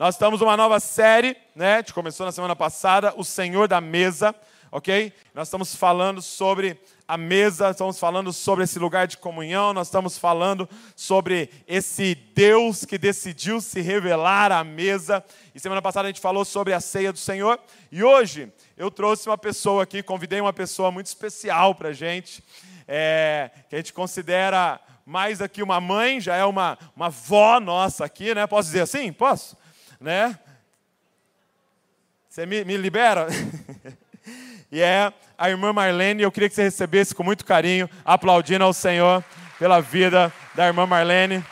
Nós estamos numa nova série, né? A gente começou na semana passada, O Senhor da Mesa, ok? Nós estamos falando sobre a mesa, estamos falando sobre esse lugar de comunhão, nós estamos falando sobre esse Deus que decidiu se revelar à mesa. E semana passada a gente falou sobre a ceia do Senhor. E hoje eu trouxe uma pessoa aqui, convidei uma pessoa muito especial para a gente, é, que a gente considera mais aqui uma mãe, já é uma, uma avó nossa aqui, né? Posso dizer assim? Posso? Né? Você me, me libera? e é a irmã Marlene. Eu queria que você recebesse com muito carinho, aplaudindo ao Senhor pela vida da irmã Marlene.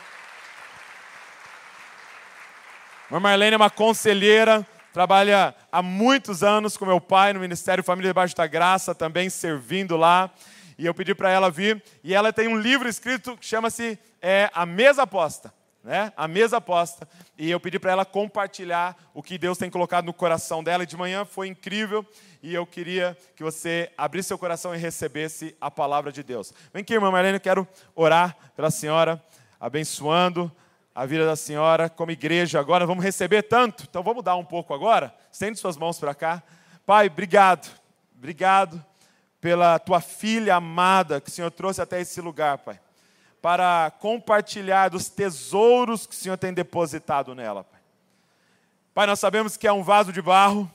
A irmã Marlene é uma conselheira, trabalha há muitos anos com meu pai no Ministério Família Debaixo da Graça, também servindo lá. E eu pedi para ela vir, e ela tem um livro escrito que chama-se é, A Mesa Aposta né? A mesa aposta. E eu pedi para ela compartilhar o que Deus tem colocado no coração dela. E de manhã foi incrível. E eu queria que você abrisse seu coração e recebesse a palavra de Deus. Vem aqui, irmã Marlene, eu quero orar pela senhora, abençoando a vida da senhora como igreja. Agora vamos receber tanto. Então vamos dar um pouco agora. Estende suas mãos para cá. Pai, obrigado. Obrigado pela tua filha amada que o Senhor trouxe até esse lugar, Pai para compartilhar dos tesouros que o Senhor tem depositado nela. Pai. pai, nós sabemos que é um vaso de barro,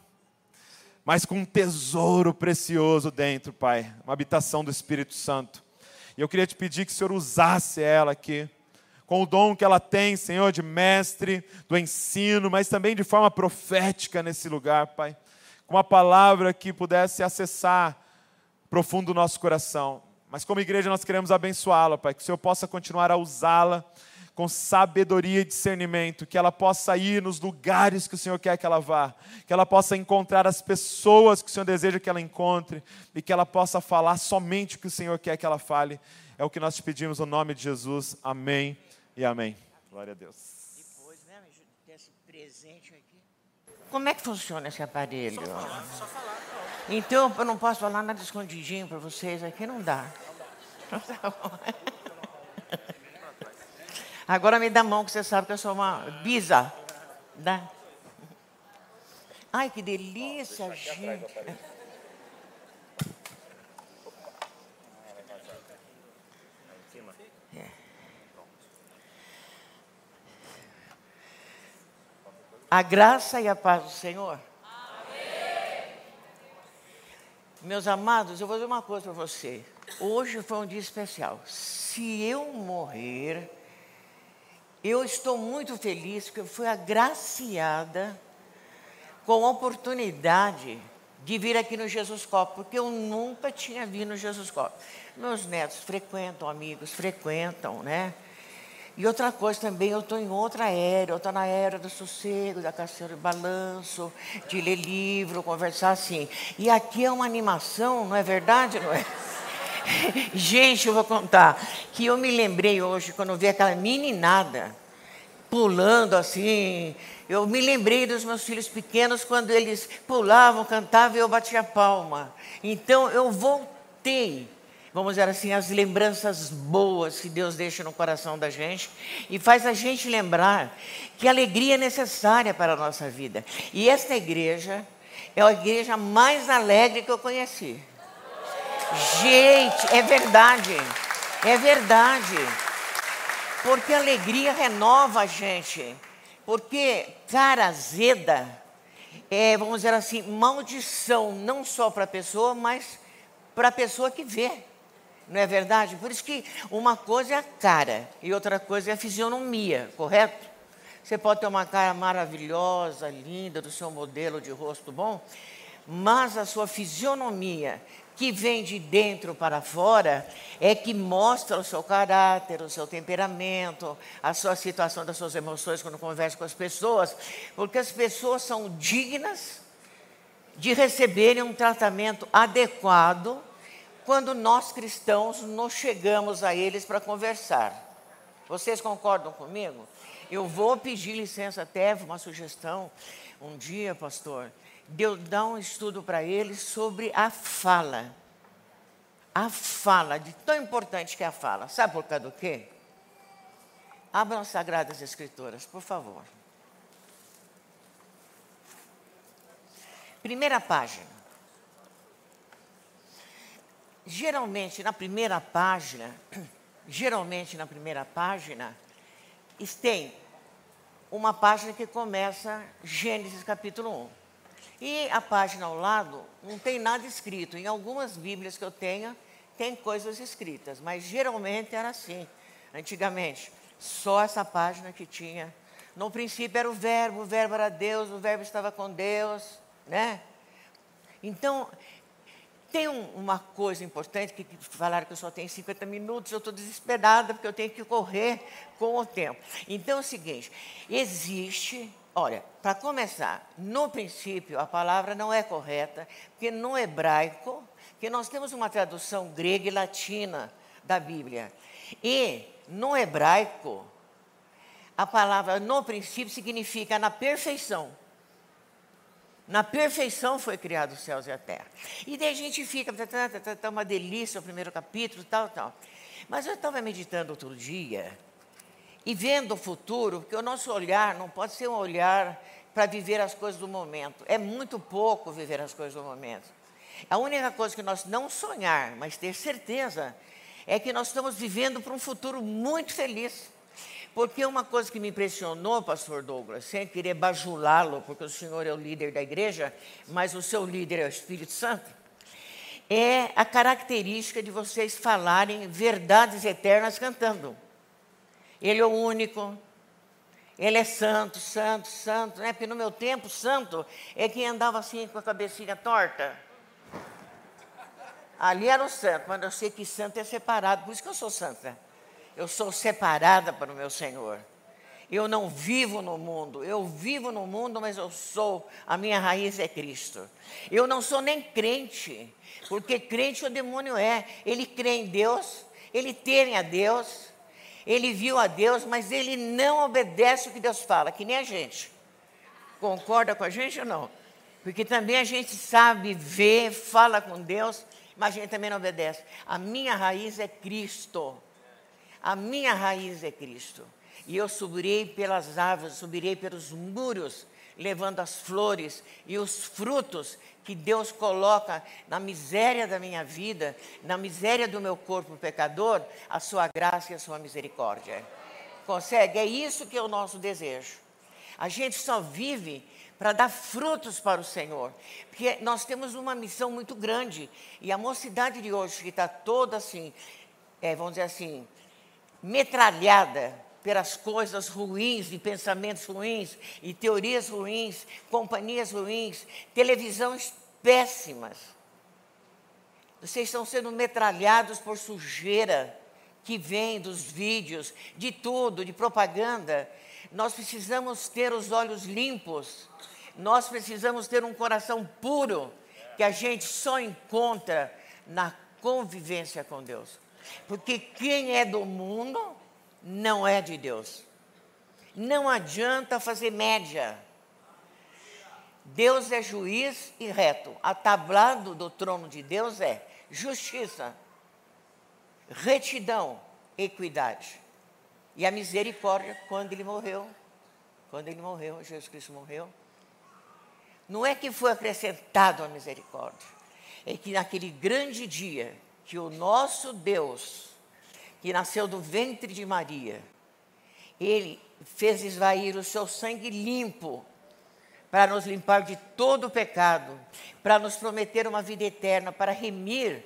mas com um tesouro precioso dentro, Pai, uma habitação do Espírito Santo. E eu queria te pedir que o Senhor usasse ela aqui, com o dom que ela tem, Senhor, de mestre, do ensino, mas também de forma profética nesse lugar, Pai. Com uma palavra que pudesse acessar profundo o nosso coração. Mas como igreja nós queremos abençoá-la, Pai, que o Senhor possa continuar a usá-la com sabedoria e discernimento, que ela possa ir nos lugares que o Senhor quer que ela vá, que ela possa encontrar as pessoas que o Senhor deseja que ela encontre e que ela possa falar somente o que o Senhor quer que ela fale. É o que nós te pedimos no nome de Jesus. Amém e amém. Glória a Deus. Depois, né, presente aqui. Como é que funciona esse aparelho? Só falar, só falar. Então, eu não posso falar nada escondidinho para vocês, aqui não dá. Agora me dá a mão, que você sabe que eu sou uma bisa. Dá. Ai, que delícia, gente. A graça e a paz do Senhor. Amém. Meus amados, eu vou dizer uma coisa para você. Hoje foi um dia especial. Se eu morrer, eu estou muito feliz porque eu fui agraciada com a oportunidade de vir aqui no Jesus Cop, porque eu nunca tinha vindo no Jesus Cop. Meus netos frequentam, amigos frequentam, né? E outra coisa também, eu estou em outra era, eu estou na era do sossego, da caçada de balanço, de ler livro, conversar assim. E aqui é uma animação, não é verdade, não é? Gente, eu vou contar que eu me lembrei hoje, quando eu vi aquela meninada pulando assim. Eu me lembrei dos meus filhos pequenos quando eles pulavam, cantavam e eu batia palma. Então eu voltei, vamos dizer assim, as lembranças boas que Deus deixa no coração da gente e faz a gente lembrar que alegria é necessária para a nossa vida. E esta igreja é a igreja mais alegre que eu conheci. Gente, é verdade. É verdade. Porque a alegria renova a gente. Porque cara azeda é, vamos dizer assim, maldição não só para a pessoa, mas para a pessoa que vê. Não é verdade? Por isso que uma coisa é a cara e outra coisa é a fisionomia, correto? Você pode ter uma cara maravilhosa, linda, do seu modelo de rosto bom, mas a sua fisionomia que vem de dentro para fora é que mostra o seu caráter, o seu temperamento, a sua situação das suas emoções quando conversa com as pessoas, porque as pessoas são dignas de receberem um tratamento adequado quando nós cristãos nos chegamos a eles para conversar. Vocês concordam comigo? Eu vou pedir licença até, uma sugestão, um dia, pastor, Deus dá um estudo para eles sobre a fala. A fala, de tão importante que é a fala. Sabe por causa do quê? Abram as Sagradas Escrituras, por favor. Primeira página. Geralmente, na primeira página, geralmente na primeira página, tem uma página que começa Gênesis capítulo 1. E a página ao lado não tem nada escrito. Em algumas Bíblias que eu tenho, tem coisas escritas, mas geralmente era assim, antigamente. Só essa página que tinha. No princípio era o verbo, o verbo era Deus, o verbo estava com Deus, né? Então, tem um, uma coisa importante, que, que falaram que eu só tenho 50 minutos, eu estou desesperada porque eu tenho que correr com o tempo. Então é o seguinte, existe, olha, para começar, no princípio a palavra não é correta, porque no hebraico, que nós temos uma tradução grega e latina da Bíblia, e no hebraico, a palavra no princípio significa na perfeição. Na perfeição foi criado os céus e a terra. E daí a gente fica, tá, tá, tá, tá, tá uma delícia o primeiro capítulo, tal, tal. Mas eu estava meditando outro dia e vendo o futuro, porque o nosso olhar não pode ser um olhar para viver as coisas do momento. É muito pouco viver as coisas do momento. A única coisa que nós não sonhar, mas ter certeza, é que nós estamos vivendo para um futuro muito feliz. Porque uma coisa que me impressionou, pastor Douglas, sem querer bajulá-lo, porque o senhor é o líder da igreja, mas o seu líder é o Espírito Santo, é a característica de vocês falarem verdades eternas cantando. Ele é o único, ele é santo, santo, santo, né? Porque no meu tempo, santo é quem andava assim com a cabecinha torta. Ali era o santo, mas eu sei que santo é separado, por isso que eu sou santa. Eu sou separada para o meu Senhor. Eu não vivo no mundo, eu vivo no mundo, mas eu sou, a minha raiz é Cristo. Eu não sou nem crente, porque crente o demônio é. Ele crê em Deus, ele teme a Deus, ele viu a Deus, mas ele não obedece o que Deus fala, que nem a gente. Concorda com a gente ou não? Porque também a gente sabe ver, fala com Deus, mas a gente também não obedece. A minha raiz é Cristo. A minha raiz é Cristo. E eu subirei pelas árvores, subirei pelos muros, levando as flores e os frutos que Deus coloca na miséria da minha vida, na miséria do meu corpo pecador, a sua graça e a sua misericórdia. Consegue? É isso que é o nosso desejo. A gente só vive para dar frutos para o Senhor, porque nós temos uma missão muito grande e a mocidade de hoje que está toda assim, é, vamos dizer assim, metralhada pelas coisas ruins e pensamentos ruins e teorias ruins, companhias ruins, televisões péssimas. Vocês estão sendo metralhados por sujeira que vem dos vídeos, de tudo, de propaganda. Nós precisamos ter os olhos limpos, nós precisamos ter um coração puro, que a gente só encontra na convivência com Deus. Porque quem é do mundo não é de Deus. Não adianta fazer média. Deus é juiz e reto. A tablado do trono de Deus é justiça, retidão, equidade. E a misericórdia quando ele morreu. Quando ele morreu, Jesus Cristo morreu. Não é que foi acrescentado a misericórdia, é que naquele grande dia que o nosso Deus, que nasceu do ventre de Maria, ele fez esvair o seu sangue limpo para nos limpar de todo o pecado, para nos prometer uma vida eterna, para remir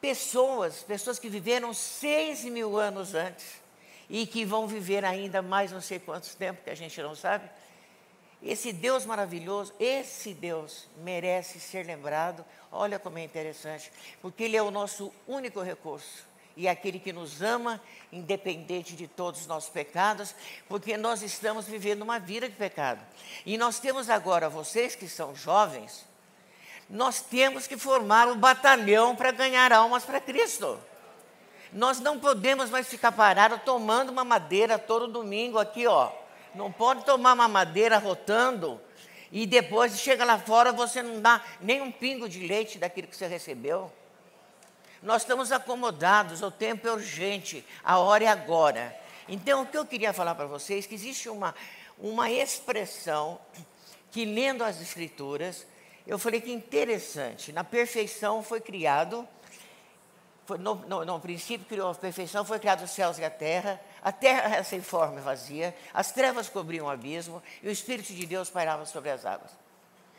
pessoas, pessoas que viveram seis mil anos antes e que vão viver ainda mais não sei quantos tempos que a gente não sabe. Esse Deus maravilhoso, esse Deus merece ser lembrado. Olha como é interessante, porque Ele é o nosso único recurso e é aquele que nos ama, independente de todos os nossos pecados, porque nós estamos vivendo uma vida de pecado. E nós temos agora, vocês que são jovens, nós temos que formar um batalhão para ganhar almas para Cristo. Nós não podemos mais ficar parados tomando uma madeira todo domingo aqui, ó não pode tomar uma madeira rotando e depois chega lá fora você não dá nem um pingo de leite daquilo que você recebeu. Nós estamos acomodados, o tempo é urgente, a hora é agora. Então, o que eu queria falar para vocês é que existe uma, uma expressão que lendo as Escrituras, eu falei que interessante, na perfeição foi criado, foi no, no, no, princípio criou a perfeição, foi criado os céus e a terra, a terra era sem forma e vazia, as trevas cobriam o abismo e o Espírito de Deus pairava sobre as águas.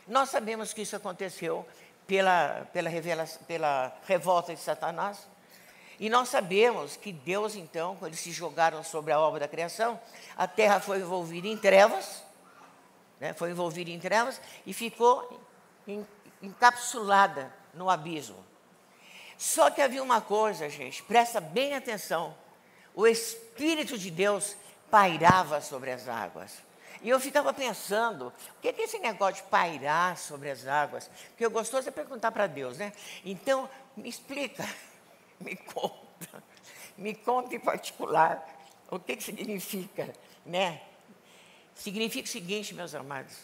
Nós sabemos que isso aconteceu pela, pela, revelação, pela revolta de Satanás, e nós sabemos que Deus, então, quando eles se jogaram sobre a obra da criação, a terra foi envolvida em trevas, né, foi envolvida em trevas e ficou encapsulada no abismo. Só que havia uma coisa, gente, presta bem atenção: o Espírito de Deus pairava sobre as águas. E eu ficava pensando, o que é esse negócio de pairar sobre as águas? Porque eu gostoso é perguntar para Deus, né? Então, me explica. me conta, me conta em particular o que, que significa, né? Significa o seguinte, meus amados,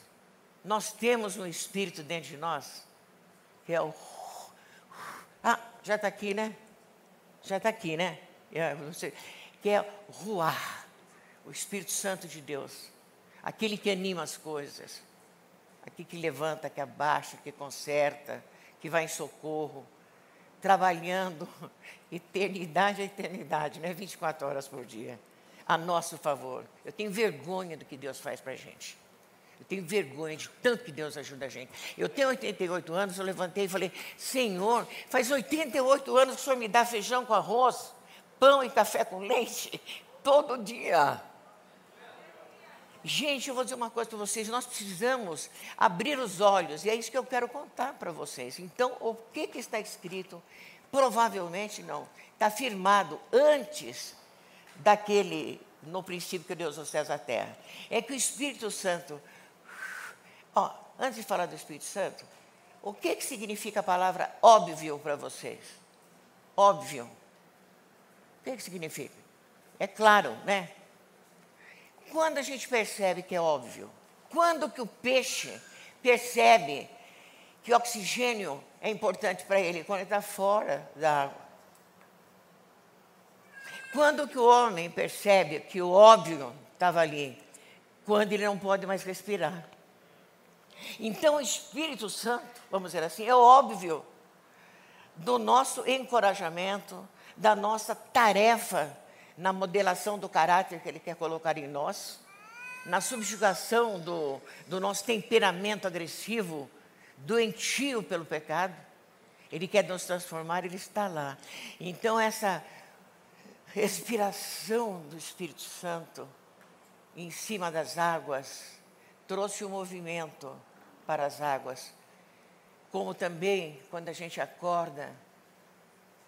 nós temos um espírito dentro de nós, que é o. Ah, já está aqui, né? Já está aqui, né? Que é Ruar, o Espírito Santo de Deus, aquele que anima as coisas, aquele que levanta, que abaixa, que conserta, que vai em socorro trabalhando eternidade a eternidade, não é 24 horas por dia, a nosso favor. Eu tenho vergonha do que Deus faz para a gente. Eu tenho vergonha de tanto que Deus ajuda a gente. Eu tenho 88 anos, eu levantei e falei: Senhor, faz 88 anos que o Senhor me dá feijão com arroz, pão e café com leite, todo dia. Gente, eu vou dizer uma coisa para vocês: nós precisamos abrir os olhos, e é isso que eu quero contar para vocês. Então, o que, que está escrito? Provavelmente não. Está afirmado antes daquele, no princípio que Deus os céus a terra. É que o Espírito Santo. Antes de falar do Espírito Santo, o que, que significa a palavra óbvio para vocês? Óbvio. O que, que significa? É claro, né? Quando a gente percebe que é óbvio? Quando que o peixe percebe que oxigênio é importante para ele? Quando ele está fora da água. Quando que o homem percebe que o óbvio estava ali? Quando ele não pode mais respirar. Então o Espírito Santo, vamos dizer assim, é óbvio do nosso encorajamento, da nossa tarefa na modelação do caráter que Ele quer colocar em nós, na subjugação do, do nosso temperamento agressivo, doentio pelo pecado. Ele quer nos transformar, Ele está lá. Então, essa respiração do Espírito Santo em cima das águas trouxe o um movimento para as águas. Como também, quando a gente acorda,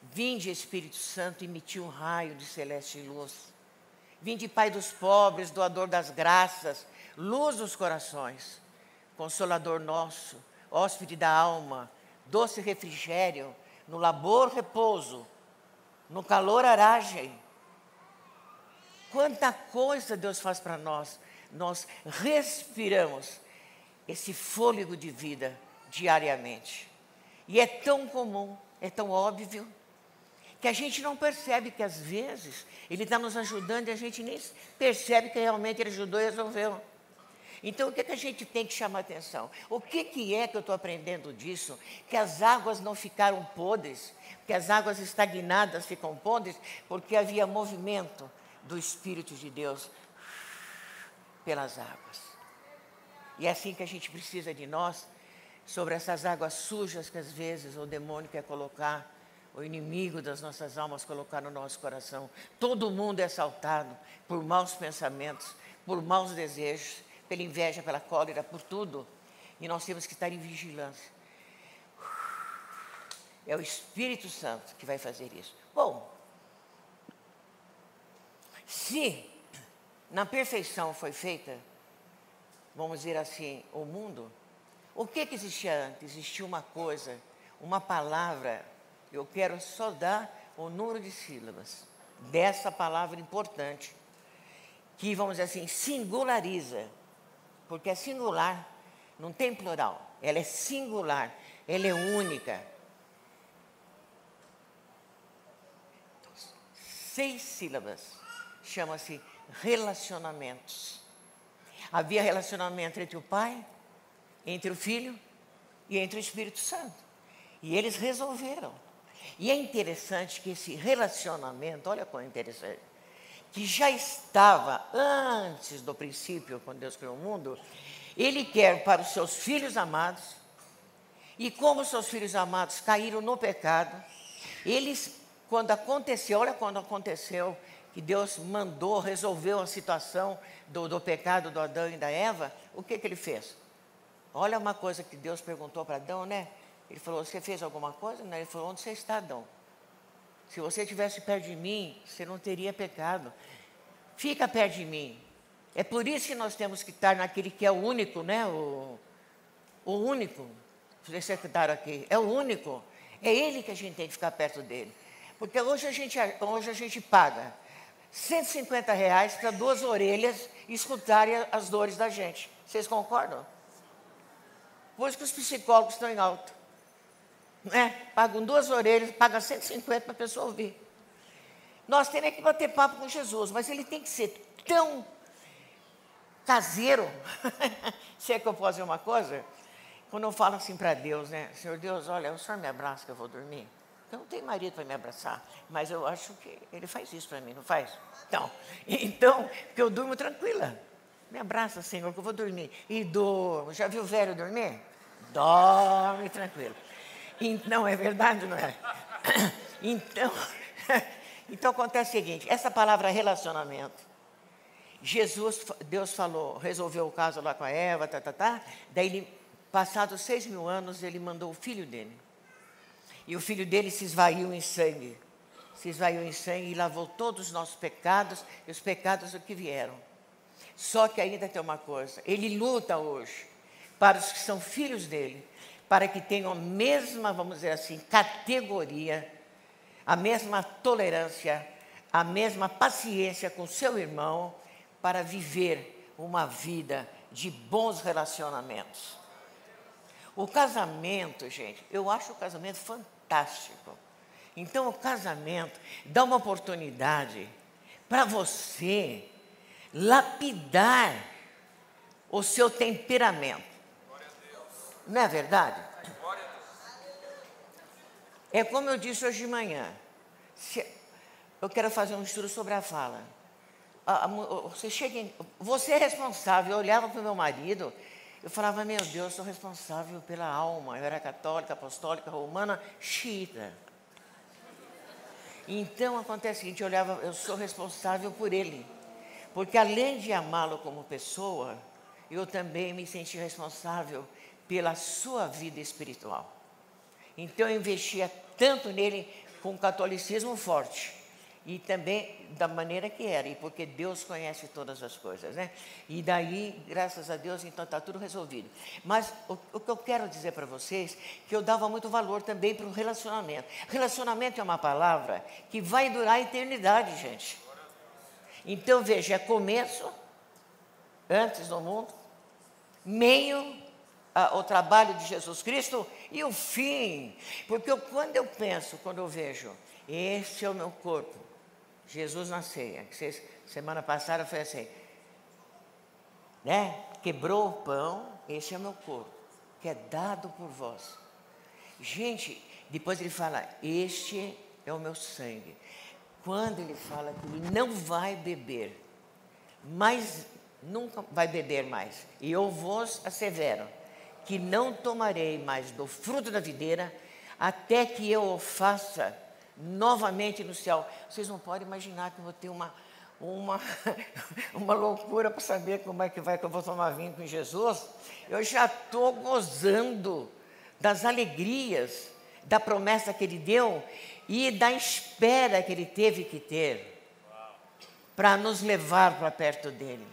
Vinde, Espírito Santo, emitir um raio de celeste luz. Vinde, Pai dos pobres, doador das graças, luz dos corações, consolador nosso, hóspede da alma, doce refrigério, no labor repouso, no calor aragem. Quanta coisa Deus faz para nós. Nós respiramos esse fôlego de vida diariamente. E é tão comum, é tão óbvio que a gente não percebe que às vezes ele está nos ajudando e a gente nem percebe que realmente ele ajudou e resolveu. Então, o que, que a gente tem que chamar atenção? O que, que é que eu estou aprendendo disso? Que as águas não ficaram podres, que as águas estagnadas ficam podres, porque havia movimento do Espírito de Deus pelas águas. E é assim que a gente precisa de nós, sobre essas águas sujas que às vezes o demônio quer colocar o inimigo das nossas almas colocar no nosso coração. Todo mundo é assaltado por maus pensamentos, por maus desejos, pela inveja, pela cólera, por tudo. E nós temos que estar em vigilância. É o Espírito Santo que vai fazer isso. Bom, se na perfeição foi feita, vamos dizer assim, o mundo, o que, que existia antes? Existia uma coisa, uma palavra eu quero só dar o número de sílabas dessa palavra importante, que, vamos dizer assim, singulariza, porque é singular, não tem plural, ela é singular, ela é única. Seis sílabas, chama-se relacionamentos. Havia relacionamento entre o pai, entre o Filho e entre o Espírito Santo. E eles resolveram. E é interessante que esse relacionamento, olha como é interessante, que já estava antes do princípio, quando Deus criou o mundo, Ele quer para os seus filhos amados, e como seus filhos amados caíram no pecado, eles, quando aconteceu, olha quando aconteceu, que Deus mandou, resolveu a situação do, do pecado do Adão e da Eva, o que, que ele fez? Olha uma coisa que Deus perguntou para Adão, né? Ele falou: Você fez alguma coisa? Ele falou: Onde você está, Adão? Se você estivesse perto de mim, você não teria pecado. Fica perto de mim. É por isso que nós temos que estar naquele que é o único, né? O, o único. O secretário aqui. É o único. É ele que a gente tem que ficar perto dele. Porque hoje a gente, hoje a gente paga 150 reais para duas orelhas escutarem as dores da gente. Vocês concordam? Por isso que os psicólogos estão em alta. Né? Pagam duas orelhas, pagam 150 para a pessoa ouvir. Nós temos que bater papo com Jesus, mas ele tem que ser tão caseiro. Se é que eu posso dizer uma coisa? Quando eu falo assim para Deus, né? Senhor Deus, olha, o Senhor me abraça que eu vou dormir. Eu não tenho marido para me abraçar, mas eu acho que ele faz isso para mim, não faz? Então, então, porque eu durmo tranquila. Me abraça, Senhor, que eu vou dormir. E durmo. Já viu o velho dormir? Dorme tranquilo. Não, é verdade, não é? Então, então acontece o seguinte: essa palavra relacionamento. Jesus, Deus falou, resolveu o caso lá com a Eva, tá, tá, tá. Daí, ele, passados seis mil anos, ele mandou o filho dele. E o filho dele se esvaiu em sangue. Se esvaiu em sangue e lavou todos os nossos pecados e os pecados do que vieram. Só que ainda tem uma coisa: ele luta hoje para os que são filhos dele, para que tenham a mesma, vamos dizer assim, categoria, a mesma tolerância, a mesma paciência com seu irmão, para viver uma vida de bons relacionamentos. O casamento, gente, eu acho o casamento fantástico. Então, o casamento dá uma oportunidade para você lapidar o seu temperamento. Não é verdade? É como eu disse hoje de manhã. eu quero fazer um estudo sobre a fala. você chega em, você é responsável. Eu olhava para o meu marido, eu falava, meu Deus, sou responsável pela alma. Eu era católica, apostólica, romana, xiita. Então acontece o seguinte, eu olhava, eu sou responsável por ele. Porque além de amá-lo como pessoa, eu também me senti responsável pela sua vida espiritual. Então eu investia tanto nele com o catolicismo forte e também da maneira que era, e porque Deus conhece todas as coisas, né? E daí, graças a Deus, então está tudo resolvido. Mas o, o que eu quero dizer para vocês, que eu dava muito valor também para o relacionamento. Relacionamento é uma palavra que vai durar a eternidade, gente. Então veja, é começo, antes do mundo, meio o trabalho de Jesus Cristo e o fim. Porque eu, quando eu penso, quando eu vejo, este é o meu corpo, Jesus na ceia, semana passada foi assim, né? Quebrou o pão, esse é o meu corpo, que é dado por vós. Gente, depois ele fala, este é o meu sangue. Quando ele fala que ele não vai beber, mas nunca vai beber mais, e eu vos assevero, que não tomarei mais do fruto da videira, até que eu o faça novamente no céu. Vocês não podem imaginar que eu vou ter uma, uma, uma loucura para saber como é que vai que eu vou tomar vinho com Jesus. Eu já estou gozando das alegrias da promessa que ele deu e da espera que ele teve que ter para nos levar para perto dele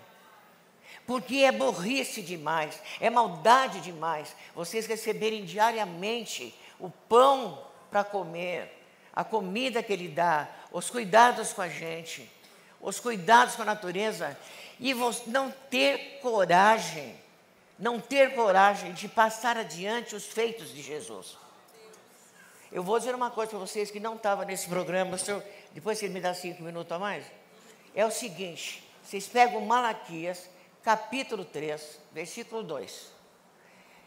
porque é burrice demais, é maldade demais vocês receberem diariamente o pão para comer, a comida que Ele dá, os cuidados com a gente, os cuidados com a natureza, e não ter coragem, não ter coragem de passar adiante os feitos de Jesus. Eu vou dizer uma coisa para vocês que não estava nesse programa, depois você me dá cinco minutos a mais. É o seguinte: vocês pegam Malaquias capítulo 3, versículo 2.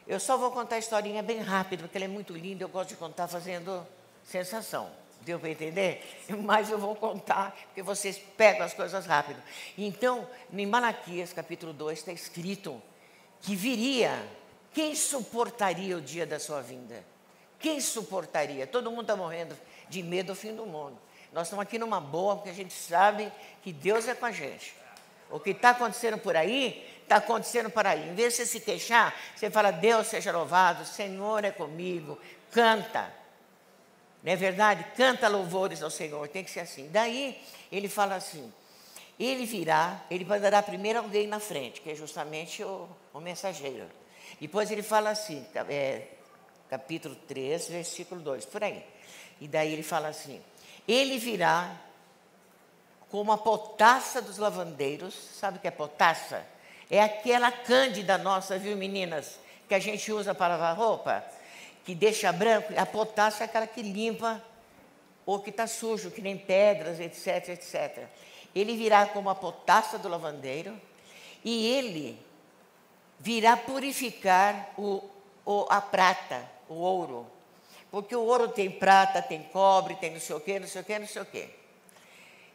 Eu só vou contar a historinha bem rápido, porque ela é muito linda, eu gosto de contar fazendo sensação. Deu para entender? Mas eu vou contar, porque vocês pegam as coisas rápido. Então, em Malaquias, capítulo 2, está escrito que viria. Quem suportaria o dia da sua vinda? Quem suportaria? Todo mundo está morrendo de medo do fim do mundo. Nós estamos aqui numa boa, porque a gente sabe que Deus é com a gente. O que está acontecendo por aí, está acontecendo por aí. Em vez de você se queixar, você fala, Deus seja louvado, Senhor é comigo, canta. Não é verdade? Canta louvores ao Senhor, tem que ser assim. Daí ele fala assim: ele virá, ele mandará primeiro alguém na frente, que é justamente o, o mensageiro. Depois ele fala assim, é, capítulo 3, versículo 2, por aí. E daí ele fala assim: ele virá como a potassa dos lavandeiros, sabe o que é potassa? É aquela cândida nossa, viu meninas, que a gente usa para lavar roupa que deixa branco, a potássio é aquela que limpa ou que está sujo, que nem pedras, etc, etc. Ele virá como a potássio do lavandeiro e ele virá purificar o, o, a prata, o ouro. Porque o ouro tem prata, tem cobre, tem não sei o quê, não sei o quê, não sei o quê.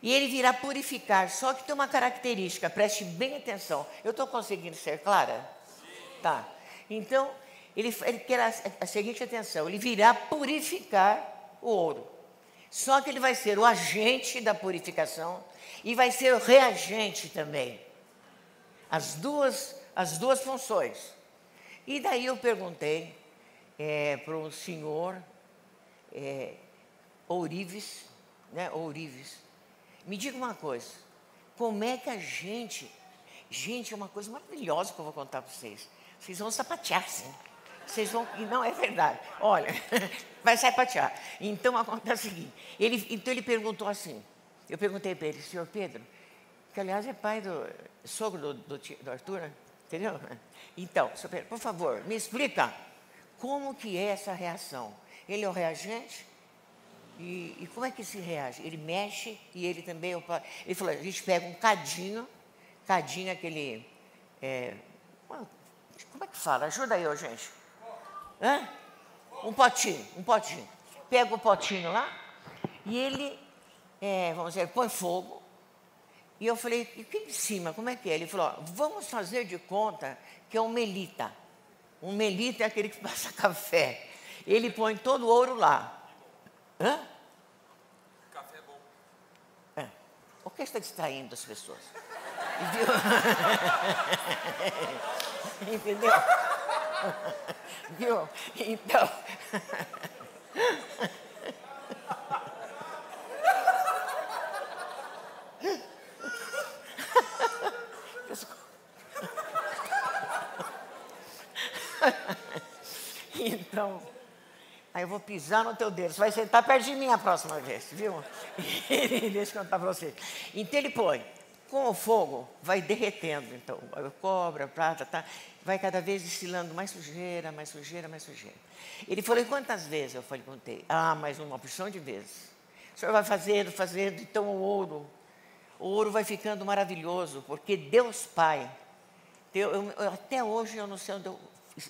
E ele virá purificar, só que tem uma característica, preste bem atenção. Eu estou conseguindo ser clara? Sim. Tá. Então, ele, ele quer a, a seguinte atenção: ele virá purificar o ouro. Só que ele vai ser o agente da purificação e vai ser o reagente também. As duas, as duas funções. E daí eu perguntei é, para o senhor é, Ourives, né, Ourives, me diga uma coisa, como é que a gente, gente, é uma coisa maravilhosa que eu vou contar para vocês, vocês vão sapatear, sim. Vocês vão. E não é verdade. Olha, vai sapatear. Então acontece o seguinte: ele, então ele perguntou assim. Eu perguntei para ele, senhor Pedro, que aliás é pai do sogro do, do, do Arthur, né? entendeu? Então, senhor Pedro, por favor, me explica como que é essa reação. Ele é o reagente? E, e como é que se reage? Ele mexe e ele também. Ele falou: a gente pega um cadinho, cadinho aquele. É, como é que fala? Ajuda aí, gente. Hã? Um potinho, um potinho. Pega o potinho lá e ele, é, vamos dizer, põe fogo. E eu falei, e aqui em cima, como é que é? Ele falou, ó, vamos fazer de conta que é um melita. Um melita é aquele que passa café. Ele põe todo o ouro lá. Hã? Café é bom. É. O que está distraindo as pessoas? Entendeu? Viu? Então. Então, aí eu vou pisar no teu dedo. Você vai sentar perto de mim a próxima vez, viu? Deixa eu contar para você. Então ele põe com o fogo, vai derretendo. Então, cobra, prata, tá, vai cada vez destilando mais sujeira, mais sujeira, mais sujeira. Ele falou, quantas vezes? Eu falei, contei. Ah, mais uma porção de vezes. O senhor vai fazendo, fazendo, então o ouro, o ouro vai ficando maravilhoso, porque Deus Pai, eu, eu, até hoje eu não sei onde eu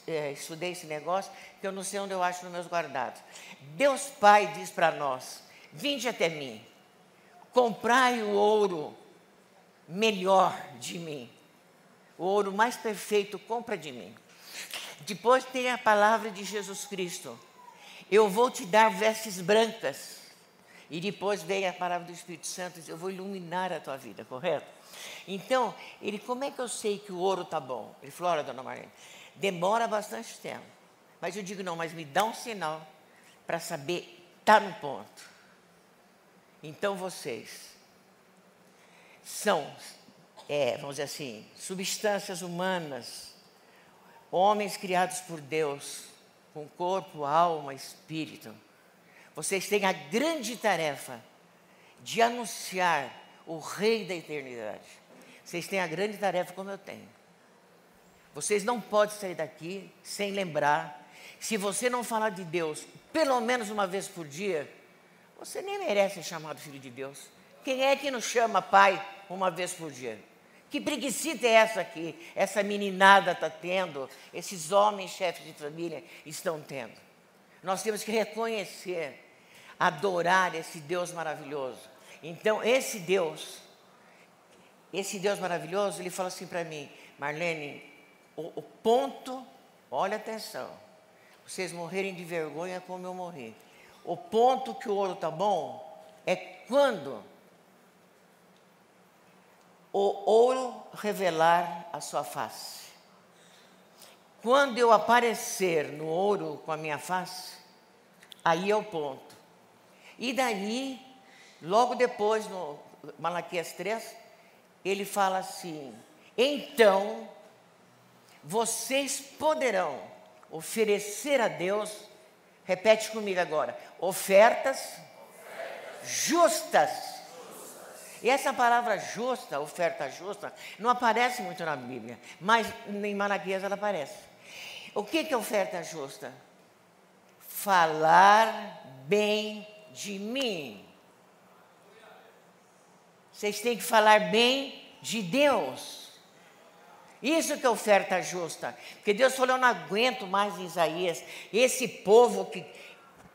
é, estudei esse negócio, que eu não sei onde eu acho nos meus guardados. Deus Pai diz para nós, vinde até mim, comprai o ouro melhor de mim. O ouro mais perfeito compra de mim. Depois tem a palavra de Jesus Cristo. Eu vou te dar vestes brancas. E depois vem a palavra do Espírito Santo, eu vou iluminar a tua vida, correto? Então, ele, como é que eu sei que o ouro está bom? Ele falou, olha, dona Maria, demora bastante tempo. Mas eu digo, não, mas me dá um sinal para saber, está no ponto. Então vocês, são, é, vamos dizer assim, substâncias humanas, homens criados por Deus, com corpo, alma, espírito. Vocês têm a grande tarefa de anunciar o Rei da eternidade. Vocês têm a grande tarefa como eu tenho. Vocês não podem sair daqui sem lembrar. Se você não falar de Deus pelo menos uma vez por dia, você nem merece ser chamado filho de Deus. Quem é que nos chama pai uma vez por dia? Que preguiçita é essa aqui? Essa meninada está tendo, esses homens chefes de família estão tendo. Nós temos que reconhecer, adorar esse Deus maravilhoso. Então, esse Deus, esse Deus maravilhoso, ele fala assim para mim, Marlene, o, o ponto, olha atenção, vocês morrerem de vergonha como eu morri. O ponto que o ouro está bom é quando o ouro revelar a sua face. Quando eu aparecer no ouro com a minha face, aí é o ponto. E daí, logo depois, no Malaquias 3, ele fala assim: então vocês poderão oferecer a Deus, repete comigo agora, ofertas, ofertas. justas. E essa palavra justa, oferta justa, não aparece muito na Bíblia, mas em Malaquias ela aparece. O que é oferta justa? Falar bem de mim. Vocês têm que falar bem de Deus. Isso que é oferta justa. Porque Deus falou: eu não aguento mais Isaías, esse povo que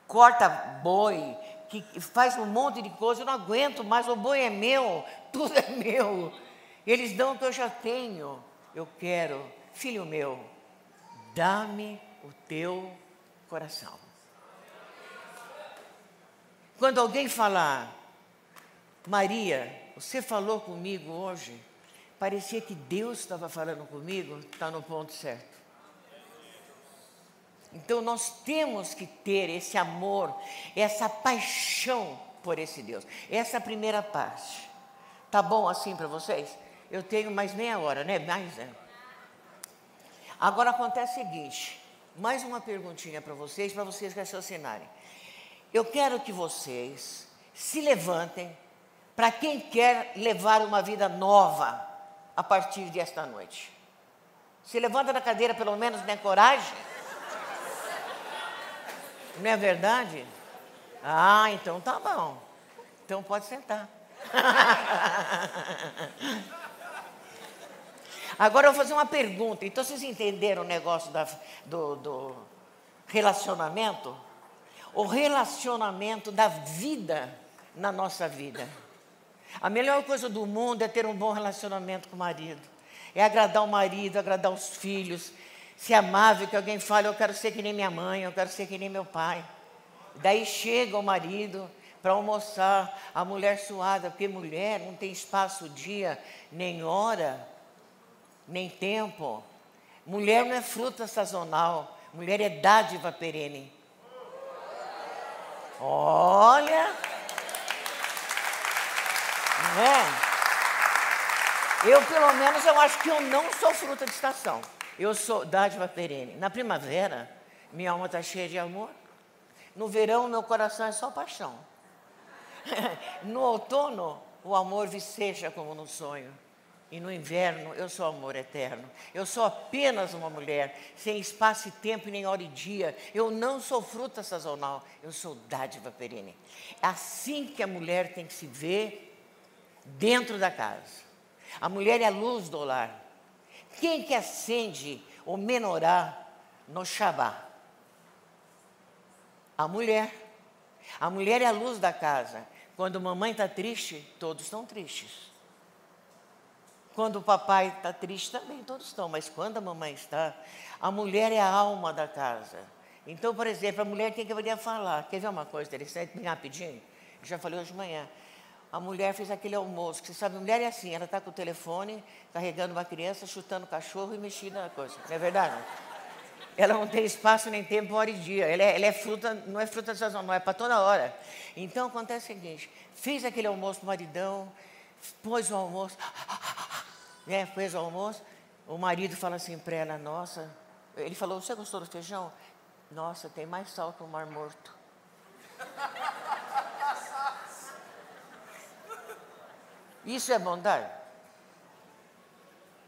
corta boi, que faz um monte de coisa, eu não aguento mais, o boi é meu, tudo é meu. Eles dão o que eu já tenho. Eu quero, filho meu, dá-me o teu coração. Quando alguém falar, Maria, você falou comigo hoje, parecia que Deus estava falando comigo, está no ponto certo. Então nós temos que ter esse amor, essa paixão por esse Deus. Essa é a primeira parte. Tá bom assim para vocês? Eu tenho mais meia hora, né? Mais, né? Agora acontece o seguinte: mais uma perguntinha para vocês, para vocês raciocinarem. Eu quero que vocês se levantem para quem quer levar uma vida nova a partir desta noite. Se levanta da cadeira, pelo menos, tem coragem. Não é verdade? Ah, então tá bom. Então pode sentar. Agora eu vou fazer uma pergunta. Então vocês entenderam o negócio da, do, do relacionamento? O relacionamento da vida na nossa vida. A melhor coisa do mundo é ter um bom relacionamento com o marido. É agradar o marido, agradar os filhos, ser amável, que alguém fale, eu quero ser que nem minha mãe, eu quero ser que nem meu pai. Daí chega o marido para almoçar, a mulher suada, porque mulher não tem espaço dia, nem hora, nem tempo. Mulher não é fruta sazonal, mulher é dádiva perene. Olha! É. Eu, pelo menos, eu acho que eu não sou fruta de estação. Eu sou dádiva perene. Na primavera, minha alma está cheia de amor. No verão, meu coração é só paixão. no outono, o amor viceja como no sonho. E no inverno, eu sou amor eterno. Eu sou apenas uma mulher, sem espaço e tempo, nem hora e dia. Eu não sou fruta sazonal, eu sou dádiva perene. É assim que a mulher tem que se ver dentro da casa. A mulher é a luz do lar. Quem que acende o menorá no Shabá? A mulher. A mulher é a luz da casa. Quando mamãe está triste, todos estão tristes. Quando o papai está triste, também todos estão. Mas quando a mamãe está, a mulher é a alma da casa. Então, por exemplo, a mulher tem que poder falar. Quer ver uma coisa interessante, bem rapidinho? Já falei hoje de manhã a mulher fez aquele almoço, que você sabe, mulher é assim, ela está com o telefone, carregando uma criança, chutando cachorro e mexendo na coisa. Não é verdade? Ela não tem espaço nem tempo, hora e dia. Ela é, ela é fruta, não é fruta sazonal, não é para toda hora. Então acontece o seguinte: fez aquele almoço para o maridão, pôs o almoço, né, fez o almoço, o marido fala assim para ela, nossa, ele falou, você gostou do feijão? Nossa, tem mais sal que o mar morto. Isso é bondade?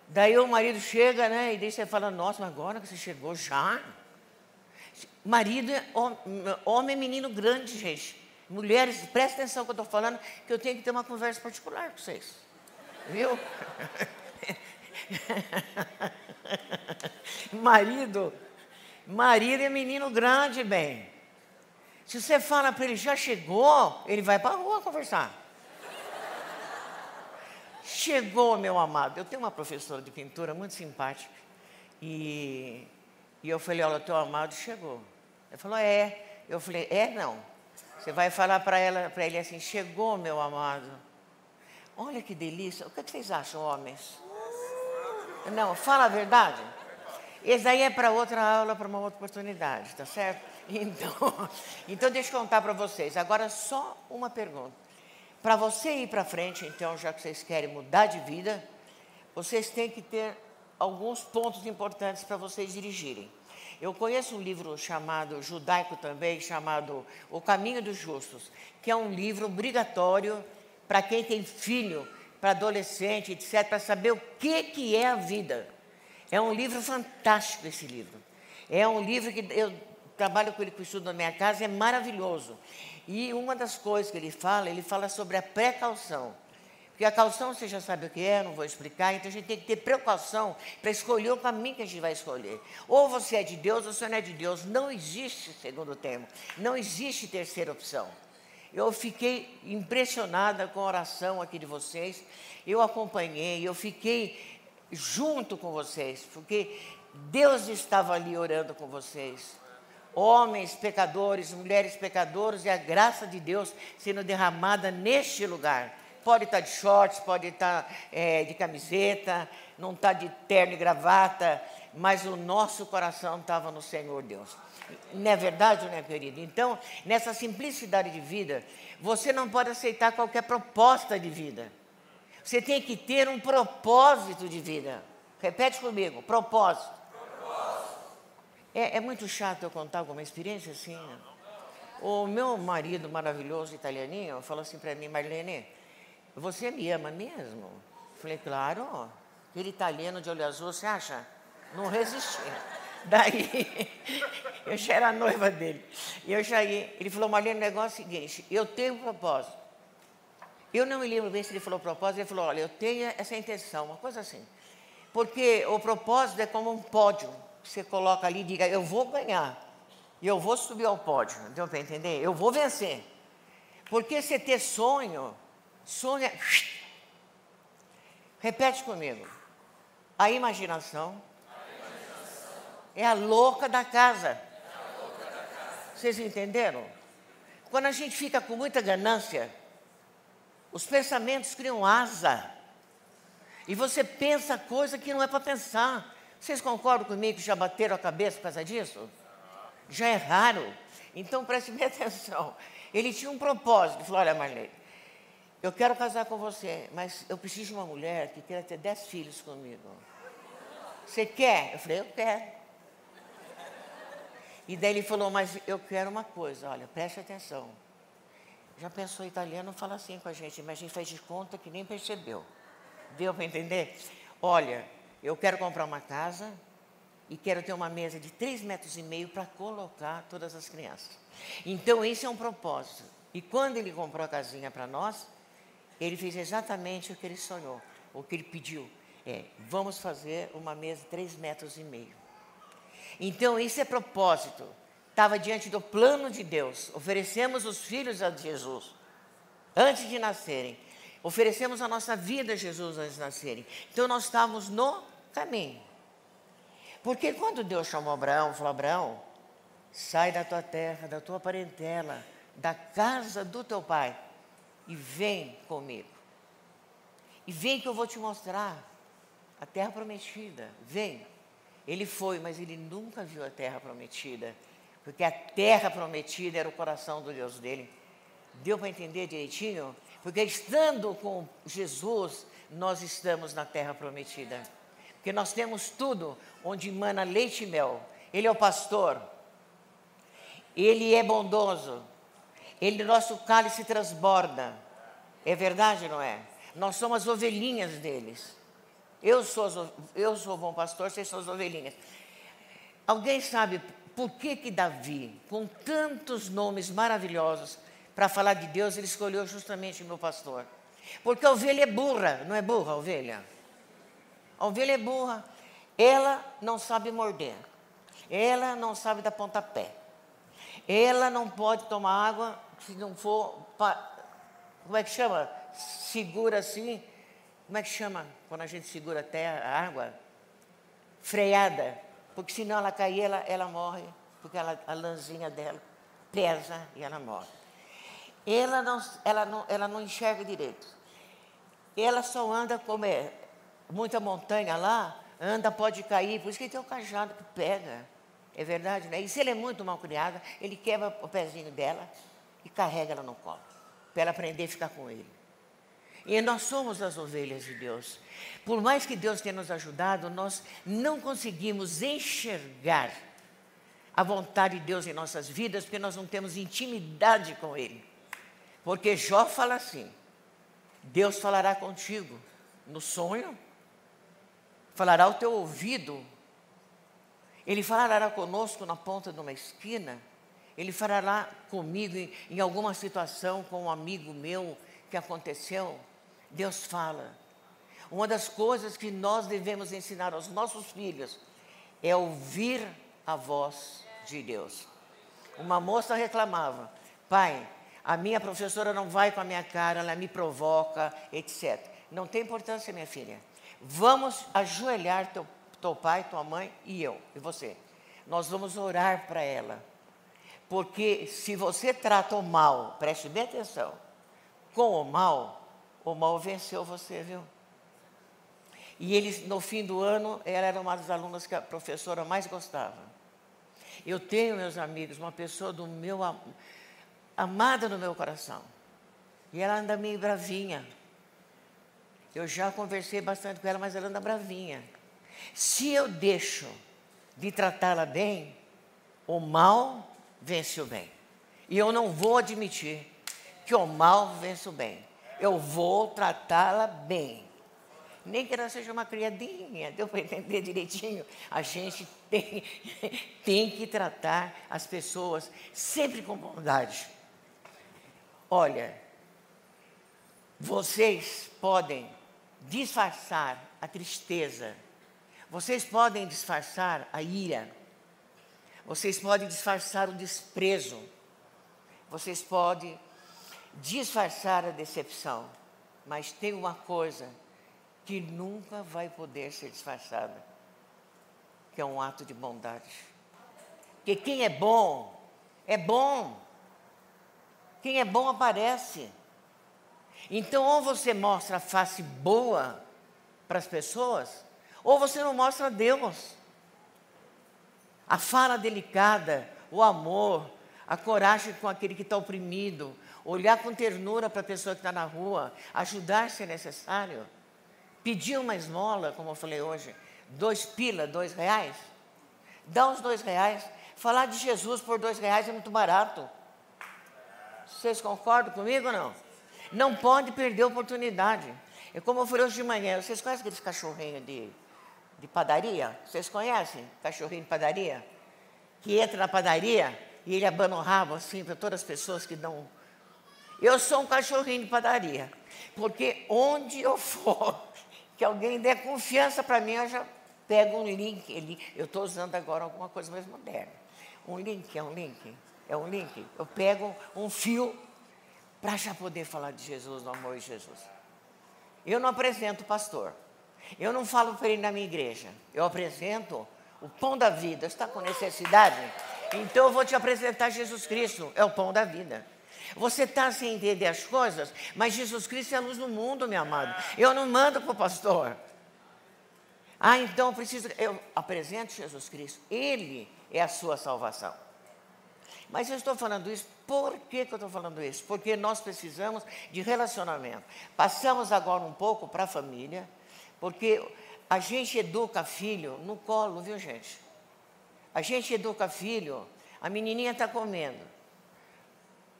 Daí o marido chega, né? E daí você fala, nossa, mas agora que você chegou já? Marido é homem é menino grande, gente. Mulheres, presta atenção que eu estou falando, que eu tenho que ter uma conversa particular com vocês. Viu? marido, marido é menino grande, bem. Se você fala para ele, já chegou, ele vai para a rua conversar. Chegou, meu amado. Eu tenho uma professora de pintura muito simpática. E, e eu falei, olha, teu amado chegou. Ele falou, é. Eu falei, é não. Você vai falar para ela, para ele assim, chegou, meu amado. Olha que delícia. O que, que vocês acham, homens? Não, fala a verdade. Esse daí é para outra aula, para uma outra oportunidade, tá certo? Então, então deixa eu contar para vocês. Agora só uma pergunta. Para você ir para frente, então, já que vocês querem mudar de vida, vocês têm que ter alguns pontos importantes para vocês dirigirem. Eu conheço um livro chamado, judaico também, chamado O Caminho dos Justos, que é um livro obrigatório para quem tem filho, para adolescente, etc., para saber o que, que é a vida. É um livro fantástico esse livro. É um livro que eu trabalho com ele com estudo na minha casa, é maravilhoso. E uma das coisas que ele fala, ele fala sobre a precaução. Porque a caução você já sabe o que é, não vou explicar, então a gente tem que ter precaução para escolher o caminho que a gente vai escolher. Ou você é de Deus ou você não é de Deus. Não existe segundo termo, não existe terceira opção. Eu fiquei impressionada com a oração aqui de vocês, eu acompanhei, eu fiquei junto com vocês, porque Deus estava ali orando com vocês homens pecadores, mulheres pecadoras e a graça de Deus sendo derramada neste lugar. Pode estar de shorts, pode estar é, de camiseta, não está de terno e gravata, mas o nosso coração estava no Senhor Deus. Não é verdade, não é, querido? Então, nessa simplicidade de vida, você não pode aceitar qualquer proposta de vida. Você tem que ter um propósito de vida. Repete comigo: propósito. É, é muito chato eu contar alguma experiência assim. Né? O meu marido maravilhoso italianinho falou assim para mim, Marlene, você me ama mesmo? Falei, claro. Aquele italiano de olho azul, você acha? Não resistia. Daí, eu já era noiva dele. E eu ia, ele falou, Marlene, o negócio é o seguinte, eu tenho um propósito. Eu não me lembro bem se ele falou propósito, ele falou, olha, eu tenho essa intenção, uma coisa assim. Porque o propósito é como um pódio você coloca ali e diga, eu vou ganhar. Eu vou subir ao pódio. Deu para entender? Eu vou vencer. Porque você ter sonho, sonho é... Repete comigo. A imaginação, a imaginação é, a. É a louca da casa. Vocês entenderam? Quando a gente fica com muita ganância, os pensamentos criam asa. E você pensa coisa que não é para pensar. Vocês concordam comigo que já bateram a cabeça por causa disso? Já é raro. Então preste bem atenção. Ele tinha um propósito. Ele falou: Olha, Marlene, eu quero casar com você, mas eu preciso de uma mulher que queira ter dez filhos comigo. Você quer? Eu falei: Eu quero. E daí ele falou: Mas eu quero uma coisa, olha, preste atenção. Já pensou italiano fala assim com a gente, mas a gente faz de conta que nem percebeu. Deu para entender? Olha, eu quero comprar uma casa e quero ter uma mesa de três metros e meio para colocar todas as crianças. Então, esse é um propósito. E quando ele comprou a casinha para nós, ele fez exatamente o que ele sonhou, o que ele pediu. É, vamos fazer uma mesa de três metros e meio. Então, isso é propósito. Estava diante do plano de Deus. Oferecemos os filhos a Jesus antes de nascerem. Oferecemos a nossa vida a Jesus antes de nascerem. Então, nós estávamos no caminho. Porque quando Deus chamou Abraão, falou: Abraão, sai da tua terra, da tua parentela, da casa do teu pai e vem comigo. E vem que eu vou te mostrar a terra prometida. Vem. Ele foi, mas ele nunca viu a terra prometida, porque a terra prometida era o coração do Deus dele. Deu para entender direitinho? Porque estando com Jesus, nós estamos na terra prometida. Porque nós temos tudo onde emana leite e mel. Ele é o pastor. Ele é bondoso. Ele, nosso cálice transborda. É verdade, não é? Nós somos as ovelhinhas deles. Eu sou, eu sou o bom pastor, vocês são as ovelhinhas. Alguém sabe por que que Davi, com tantos nomes maravilhosos para falar de Deus, ele escolheu justamente o meu pastor? Porque a ovelha é burra, não é burra a ovelha? A ovelha é burra. Ela não sabe morder. Ela não sabe dar pontapé. Ela não pode tomar água se não for. Como é que chama? Segura assim. Como é que chama quando a gente segura até a água? Freada. Porque senão ela cair, ela, ela morre. Porque ela, a lãzinha dela pesa e ela morre. Ela não, ela, não, ela não enxerga direito. Ela só anda como é muita montanha lá, anda, pode cair, por isso que tem o cajado que pega. É verdade, né? E se ele é muito mal criada, ele quebra o pezinho dela e carrega ela no colo, para ela aprender a ficar com ele. E nós somos as ovelhas de Deus. Por mais que Deus tenha nos ajudado, nós não conseguimos enxergar a vontade de Deus em nossas vidas, porque nós não temos intimidade com Ele. Porque Jó fala assim: Deus falará contigo no sonho, falará ao teu ouvido, Ele falará conosco na ponta de uma esquina, Ele falará comigo em, em alguma situação com um amigo meu que aconteceu. Deus fala. Uma das coisas que nós devemos ensinar aos nossos filhos é ouvir a voz de Deus. Uma moça reclamava: Pai, a minha professora não vai com a minha cara, ela me provoca, etc. Não tem importância, minha filha. Vamos ajoelhar teu, teu pai, tua mãe e eu, e você. Nós vamos orar para ela. Porque se você trata o mal, preste bem atenção, com o mal, o mal venceu você, viu? E eles, no fim do ano, ela era uma das alunas que a professora mais gostava. Eu tenho, meus amigos, uma pessoa do meu amada no meu coração. E ela anda meio bravinha. Eu já conversei bastante com ela, mas ela anda bravinha. Se eu deixo de tratá-la bem, o mal vence o bem. E eu não vou admitir que o mal vence o bem. Eu vou tratá-la bem. Nem que ela seja uma criadinha, deu para entender direitinho? A gente tem, tem que tratar as pessoas sempre com bondade. Olha, vocês podem disfarçar a tristeza, vocês podem disfarçar a ira, vocês podem disfarçar o desprezo, vocês podem disfarçar a decepção, mas tem uma coisa que nunca vai poder ser disfarçada, que é um ato de bondade. Porque quem é bom, é bom. Quem é bom aparece. Então, ou você mostra a face boa para as pessoas, ou você não mostra Deus. A fala delicada, o amor, a coragem com aquele que está oprimido, olhar com ternura para a pessoa que está na rua, ajudar se é necessário, pedir uma esmola, como eu falei hoje, dois pila, dois reais, dá os dois reais, falar de Jesus por dois reais é muito barato. Vocês concordam comigo ou não? Não pode perder a oportunidade. É como eu falei hoje de manhã, vocês conhecem aqueles cachorrinhos de, de padaria? Vocês conhecem cachorrinho de padaria? Que entra na padaria e ele abana o rabo assim para todas as pessoas que dão. Eu sou um cachorrinho de padaria, porque onde eu for, que alguém der confiança para mim, eu já pego um link. Eu estou usando agora alguma coisa mais moderna. Um link é um link, é um link. Eu pego um fio para já poder falar de Jesus, do amor de Jesus. Eu não apresento pastor. Eu não falo para ele na minha igreja. Eu apresento o pão da vida. Está com necessidade? Então eu vou te apresentar Jesus Cristo, é o pão da vida. Você está sem entender as coisas, mas Jesus Cristo é a luz do mundo, meu amado. Eu não mando para o pastor. Ah, então eu preciso. Eu apresento Jesus Cristo. Ele é a sua salvação. Mas eu estou falando isso, por que, que eu estou falando isso? Porque nós precisamos de relacionamento. Passamos agora um pouco para a família, porque a gente educa filho no colo, viu gente? A gente educa filho, a menininha está comendo.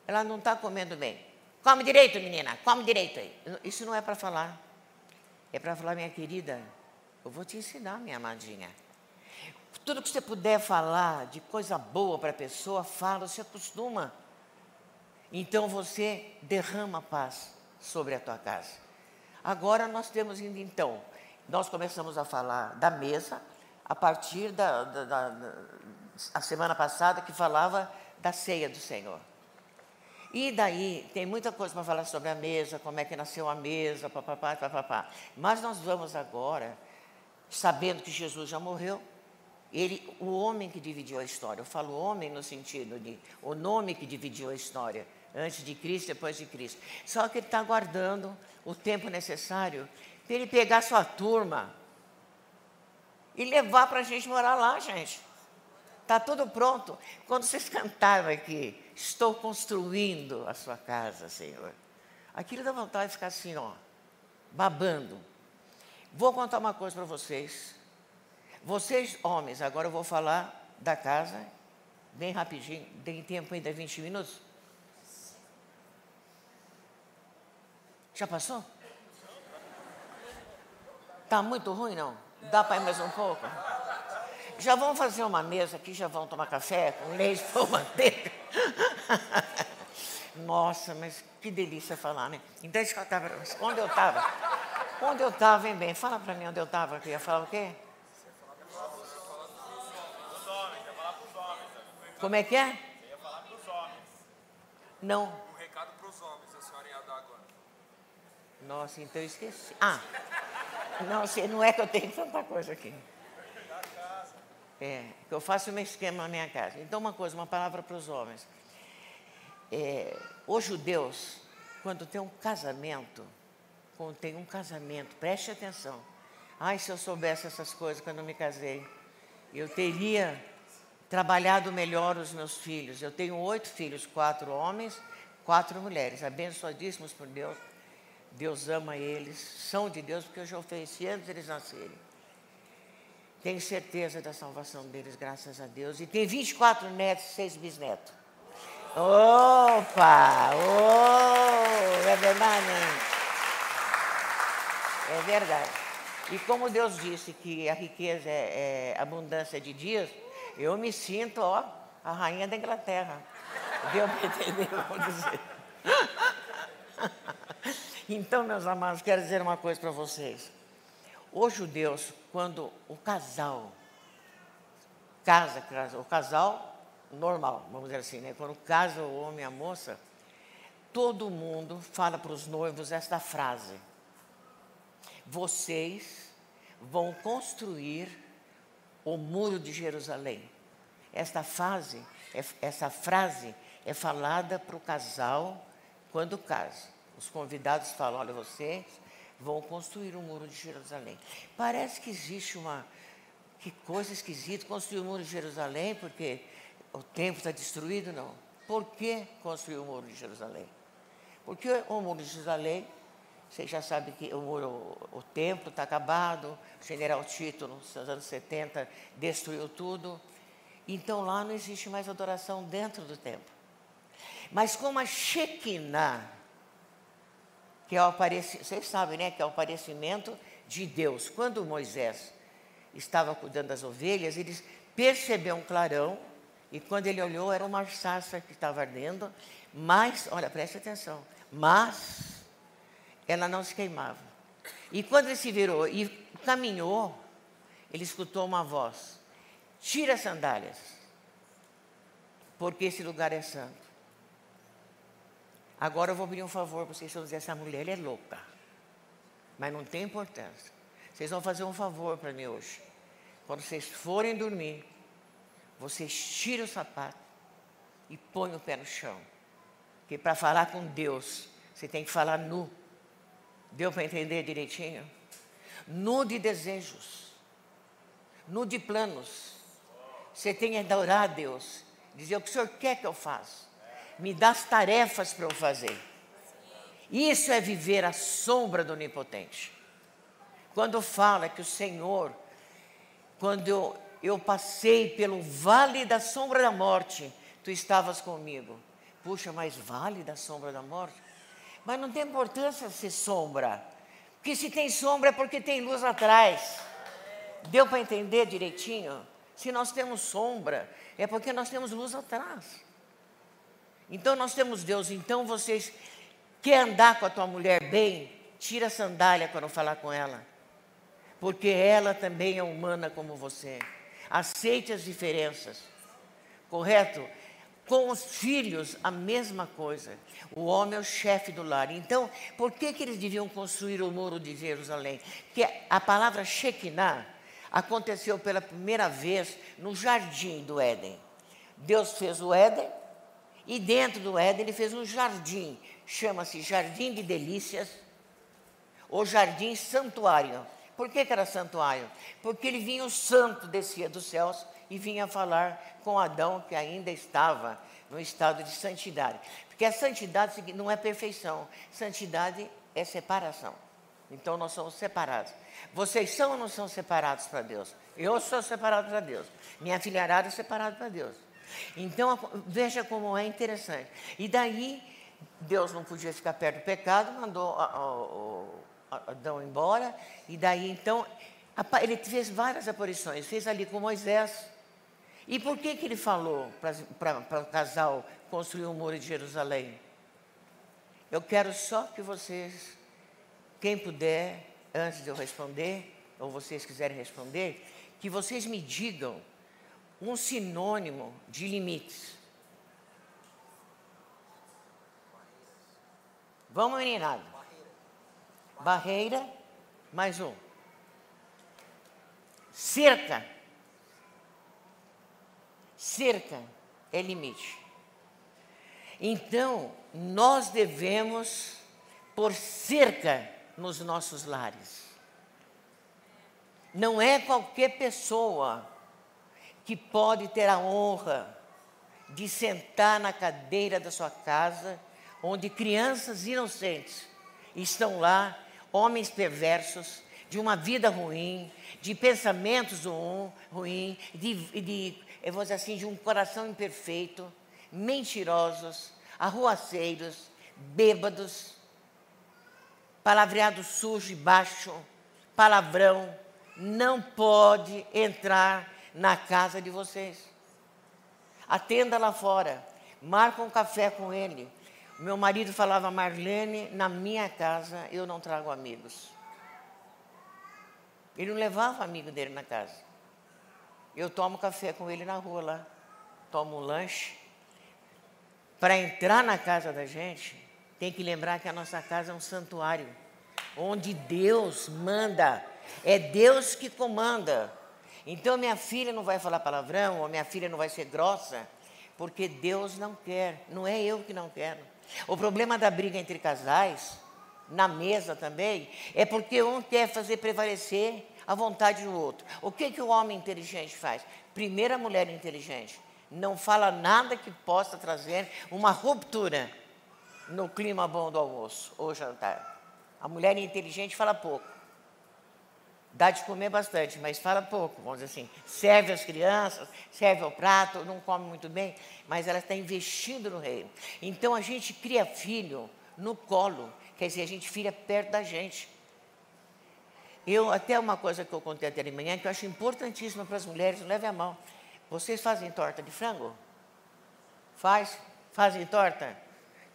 Ela não está comendo bem. Come direito, menina, come direito aí. Isso não é para falar. É para falar, minha querida, eu vou te ensinar, minha amadinha. Tudo que você puder falar de coisa boa para a pessoa, fala, se acostuma. Então você derrama paz sobre a tua casa. Agora nós temos então nós começamos a falar da mesa a partir da, da, da, da a semana passada que falava da ceia do Senhor. E daí tem muita coisa para falar sobre a mesa, como é que nasceu a mesa, papapá, papapá. Mas nós vamos agora, sabendo que Jesus já morreu, ele, o homem que dividiu a história. Eu falo homem no sentido de o nome que dividiu a história, antes de Cristo, depois de Cristo. Só que ele está aguardando o tempo necessário para ele pegar sua turma e levar para a gente morar lá, gente. Está tudo pronto. Quando vocês cantaram aqui, estou construindo a sua casa, Senhor. Aquilo dá vontade de ficar assim, ó, babando. Vou contar uma coisa para vocês. Vocês, homens, agora eu vou falar da casa, bem rapidinho. Tem tempo ainda, 20 minutos? Já passou? Está muito ruim, não? Dá para ir mais um pouco? Já vão fazer uma mesa aqui, já vão tomar café com leite, pão, manteiga. Nossa, mas que delícia falar, né? Então, que eu estava. Onde eu estava? Onde eu estava, hein, bem? Fala para mim onde eu estava. Eu ia falar o quê? Como é que é? Você ia falar para os homens. Não. O recado para os homens, a senhora ia dar agora. Nossa, então eu esqueci. Ah, não, não é que eu tenho tanta coisa aqui. É, que eu faço o meu esquema na minha casa. Então, uma coisa, uma palavra para os homens. É, os judeus, quando tem um casamento, quando tem um casamento, preste atenção. Ai, se eu soubesse essas coisas quando eu me casei, eu teria trabalhado melhor os meus filhos. Eu tenho oito filhos, quatro homens, quatro mulheres, abençoadíssimos por Deus. Deus ama eles, são de Deus, porque eu já ofereci antes deles nascerem. Tenho certeza da salvação deles, graças a Deus. E tem 24 netos e 6 bisnetos. Opa! Oh, é verdade? É verdade. E como Deus disse que a riqueza é, é abundância de dias, eu me sinto, ó, a rainha da Inglaterra. Deu para entender o vou dizer. Então, meus amados, quero dizer uma coisa para vocês. Os judeus, quando o casal casa, o casal normal, vamos dizer assim, né? quando casa o homem e a moça, todo mundo fala para os noivos esta frase: Vocês vão construir o muro de Jerusalém. Esta frase, é, essa frase é falada para o casal quando casa. Os convidados falam: olha, vocês vão construir o muro de Jerusalém. Parece que existe uma. Que coisa esquisita construir o muro de Jerusalém, porque o templo está destruído, não. Por que construir o muro de Jerusalém? Porque o muro de Jerusalém, você já sabe que o, o templo está acabado, o general Tito, nos anos 70, destruiu tudo. Então lá não existe mais adoração dentro do templo. Mas como a Shekinah, que é o aparecimento, vocês sabem, né, que é o aparecimento de Deus. Quando Moisés estava cuidando das ovelhas, ele percebeu um clarão e quando ele olhou era uma sarça que estava ardendo, mas, olha, preste atenção, mas ela não se queimava. E quando ele se virou e caminhou, ele escutou uma voz: Tira as sandálias, porque esse lugar é santo. Agora eu vou pedir um favor para vocês, vão dizer, essa mulher é louca. Mas não tem importância. Vocês vão fazer um favor para mim hoje. Quando vocês forem dormir, vocês tiram o sapato e põem o pé no chão. Porque para falar com Deus, você tem que falar nu. Deu para entender direitinho? Nu de desejos, nu de planos. Você tem que adorar a Deus, dizer o que o Senhor quer que eu faça me dá as tarefas para eu fazer. Isso é viver à sombra do Onipotente. Quando fala que o Senhor, quando eu, eu passei pelo vale da sombra da morte, tu estavas comigo. Puxa, mas vale da sombra da morte? Mas não tem importância ser sombra. Porque se tem sombra é porque tem luz atrás. Deu para entender direitinho? Se nós temos sombra, é porque nós temos luz atrás. Então nós temos Deus. Então vocês quer andar com a tua mulher bem? Tira a sandália quando falar com ela. porque ela também é humana como você. Aceite as diferenças, correto? Com os filhos, a mesma coisa. O homem é o chefe do lar. Então, por que, que eles deviam construir o muro de Jerusalém? Que a palavra Shekinah aconteceu pela primeira vez no jardim do Éden. Deus fez o Éden e dentro do Éden ele fez um jardim, chama-se Jardim de Delícias ou Jardim Santuário. Por que, que era santuário? Porque ele vinha o santo, descia dos céus e vinha falar com Adão, que ainda estava no estado de santidade. Porque a santidade não é perfeição, santidade é separação. Então nós somos separados. Vocês são ou não são separados para Deus? Eu sou separado para Deus. Minha filharada é separada para Deus. Então veja como é interessante. E daí Deus não podia ficar perto do pecado, mandou Adão embora, e daí então ele fez várias aparições, fez ali com Moisés. E por que, que ele falou para o casal construir o um muro de Jerusalém? Eu quero só que vocês, quem puder, antes de eu responder, ou vocês quiserem responder, que vocês me digam um sinônimo de limites. Vamos, meninada. Barreira, mais um. Cerca. Cerca é limite. Então, nós devemos pôr cerca nos nossos lares. Não é qualquer pessoa que pode ter a honra de sentar na cadeira da sua casa, onde crianças inocentes estão lá homens perversos, de uma vida ruim, de pensamentos ruins, de, de, eu vou dizer assim, de um coração imperfeito, mentirosos, arruaceiros, bêbados, palavreado sujo e baixo, palavrão, não pode entrar na casa de vocês. Atenda lá fora, marca um café com ele, meu marido falava, Marlene, na minha casa eu não trago amigos. Ele não levava amigo dele na casa. Eu tomo café com ele na rua lá, tomo um lanche. Para entrar na casa da gente, tem que lembrar que a nossa casa é um santuário, onde Deus manda, é Deus que comanda. Então minha filha não vai falar palavrão, ou minha filha não vai ser grossa, porque Deus não quer, não é eu que não quero. O problema da briga entre casais, na mesa também, é porque um quer fazer prevalecer a vontade do outro. O que, que o homem inteligente faz? Primeiro, a mulher inteligente não fala nada que possa trazer uma ruptura no clima bom do almoço ou jantar. A mulher inteligente fala pouco. Dá de comer bastante, mas fala pouco, vamos dizer assim. Serve as crianças, serve ao prato, não come muito bem, mas ela está investindo no reino. Então a gente cria filho no colo, quer dizer, a gente filha perto da gente. Eu, até uma coisa que eu contei até de manhã, que eu acho importantíssima para as mulheres, leve a mão. Vocês fazem torta de frango? Faz? Fazem torta?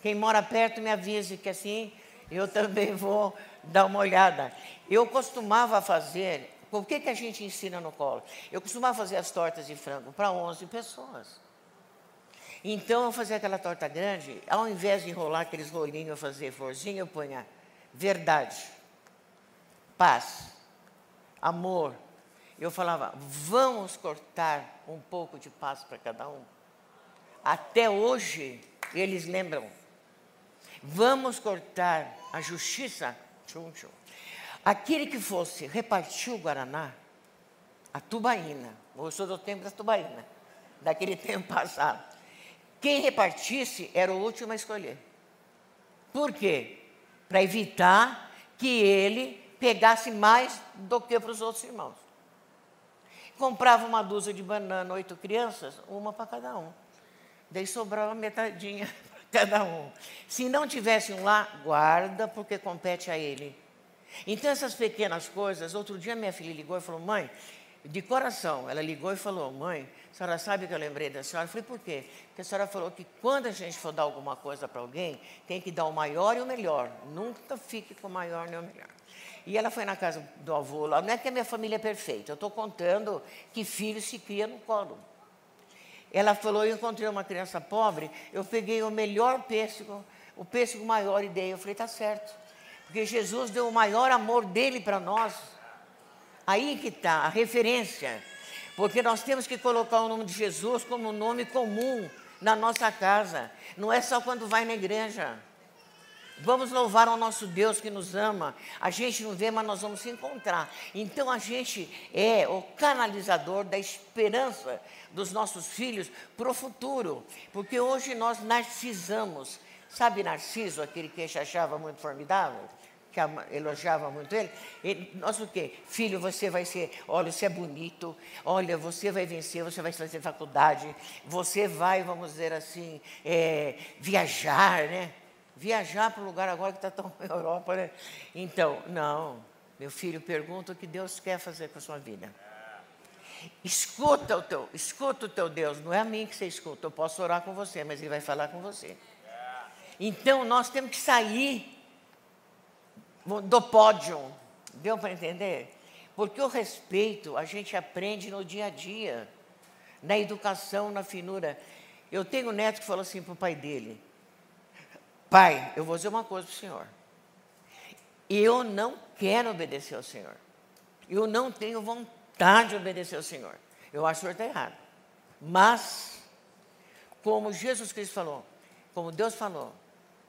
Quem mora perto me avise que assim eu também vou dar uma olhada. Eu costumava fazer, o que, que a gente ensina no colo? Eu costumava fazer as tortas de frango para 11 pessoas. Então eu fazia aquela torta grande, ao invés de enrolar aqueles rolinhos, eu fazia florzinha, eu punha verdade, paz, amor. Eu falava, vamos cortar um pouco de paz para cada um. Até hoje, eles lembram. Vamos cortar a justiça. Tchum, tchum. Aquele que fosse repartir o Guaraná, a tubaína, eu sou do tempo da tubaína, daquele tempo passado. Quem repartisse era o último a escolher. Por quê? Para evitar que ele pegasse mais do que para os outros irmãos. Comprava uma dúzia de banana, oito crianças, uma para cada um. Daí sobrava metadinha cada um. Se não tivesse um lá, guarda, porque compete a ele. Então, essas pequenas coisas, outro dia minha filha ligou e falou, mãe, de coração, ela ligou e falou, mãe, a senhora sabe que eu lembrei da senhora? Eu falei, por quê? Porque a senhora falou que quando a gente for dar alguma coisa para alguém, tem que dar o maior e o melhor. Nunca fique com o maior nem o melhor. E ela foi na casa do avô lá. Não é que a minha família é perfeita, eu estou contando que filho se cria no colo. Ela falou: Eu encontrei uma criança pobre, eu peguei o melhor pêssego, o pêssego maior e dei. Eu falei: Tá certo. Porque Jesus deu o maior amor dele para nós. Aí que está a referência. Porque nós temos que colocar o nome de Jesus como um nome comum na nossa casa. Não é só quando vai na igreja. Vamos louvar ao nosso Deus que nos ama. A gente não vê, mas nós vamos se encontrar. Então a gente é o canalizador da esperança dos nossos filhos para o futuro. Porque hoje nós narcisamos. Sabe Narciso, aquele que achava muito formidável? Que elogiava muito ele? ele? Nós o quê? Filho, você vai ser, olha, você é bonito, olha, você vai vencer, você vai fazer faculdade, você vai, vamos dizer assim, é, viajar, né? Viajar para o lugar agora que está tão na Europa, né? Então, não, meu filho, pergunta o que Deus quer fazer com a sua vida. Escuta o teu, escuta o teu Deus, não é a mim que você escuta, eu posso orar com você, mas ele vai falar com você. Então nós temos que sair do pódio, deu para entender? Porque o respeito a gente aprende no dia a dia, na educação, na finura. Eu tenho um neto que falou assim para o pai dele: Pai, eu vou dizer uma coisa para o senhor. Eu não quero obedecer ao senhor. Eu não tenho vontade de obedecer ao senhor. Eu acho que o senhor está errado. Mas, como Jesus Cristo falou, como Deus falou,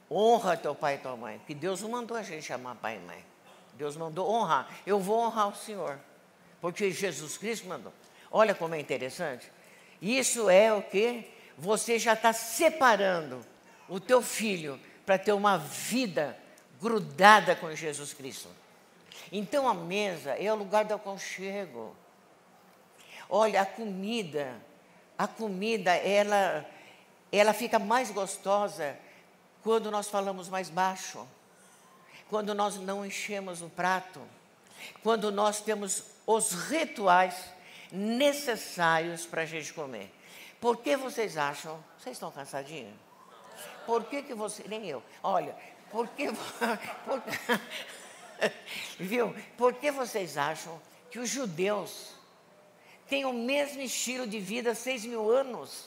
honra teu pai e tua mãe. Que Deus não mandou a gente chamar pai e mãe. Deus mandou honrar. Eu vou honrar o Senhor. Porque Jesus Cristo mandou. Olha como é interessante. Isso é o que? Você já está separando o teu filho para ter uma vida grudada com Jesus Cristo. Então a mesa é o lugar do aconchego. Olha, a comida, a comida, ela, ela fica mais gostosa quando nós falamos mais baixo, quando nós não enchemos o prato, quando nós temos os rituais necessários para a gente comer. Por que vocês acham? Vocês estão cansadinhos? Por que, que você. Nem eu. Olha, por que. Por, viu? Por que vocês acham que os judeus têm o mesmo estilo de vida há seis mil anos?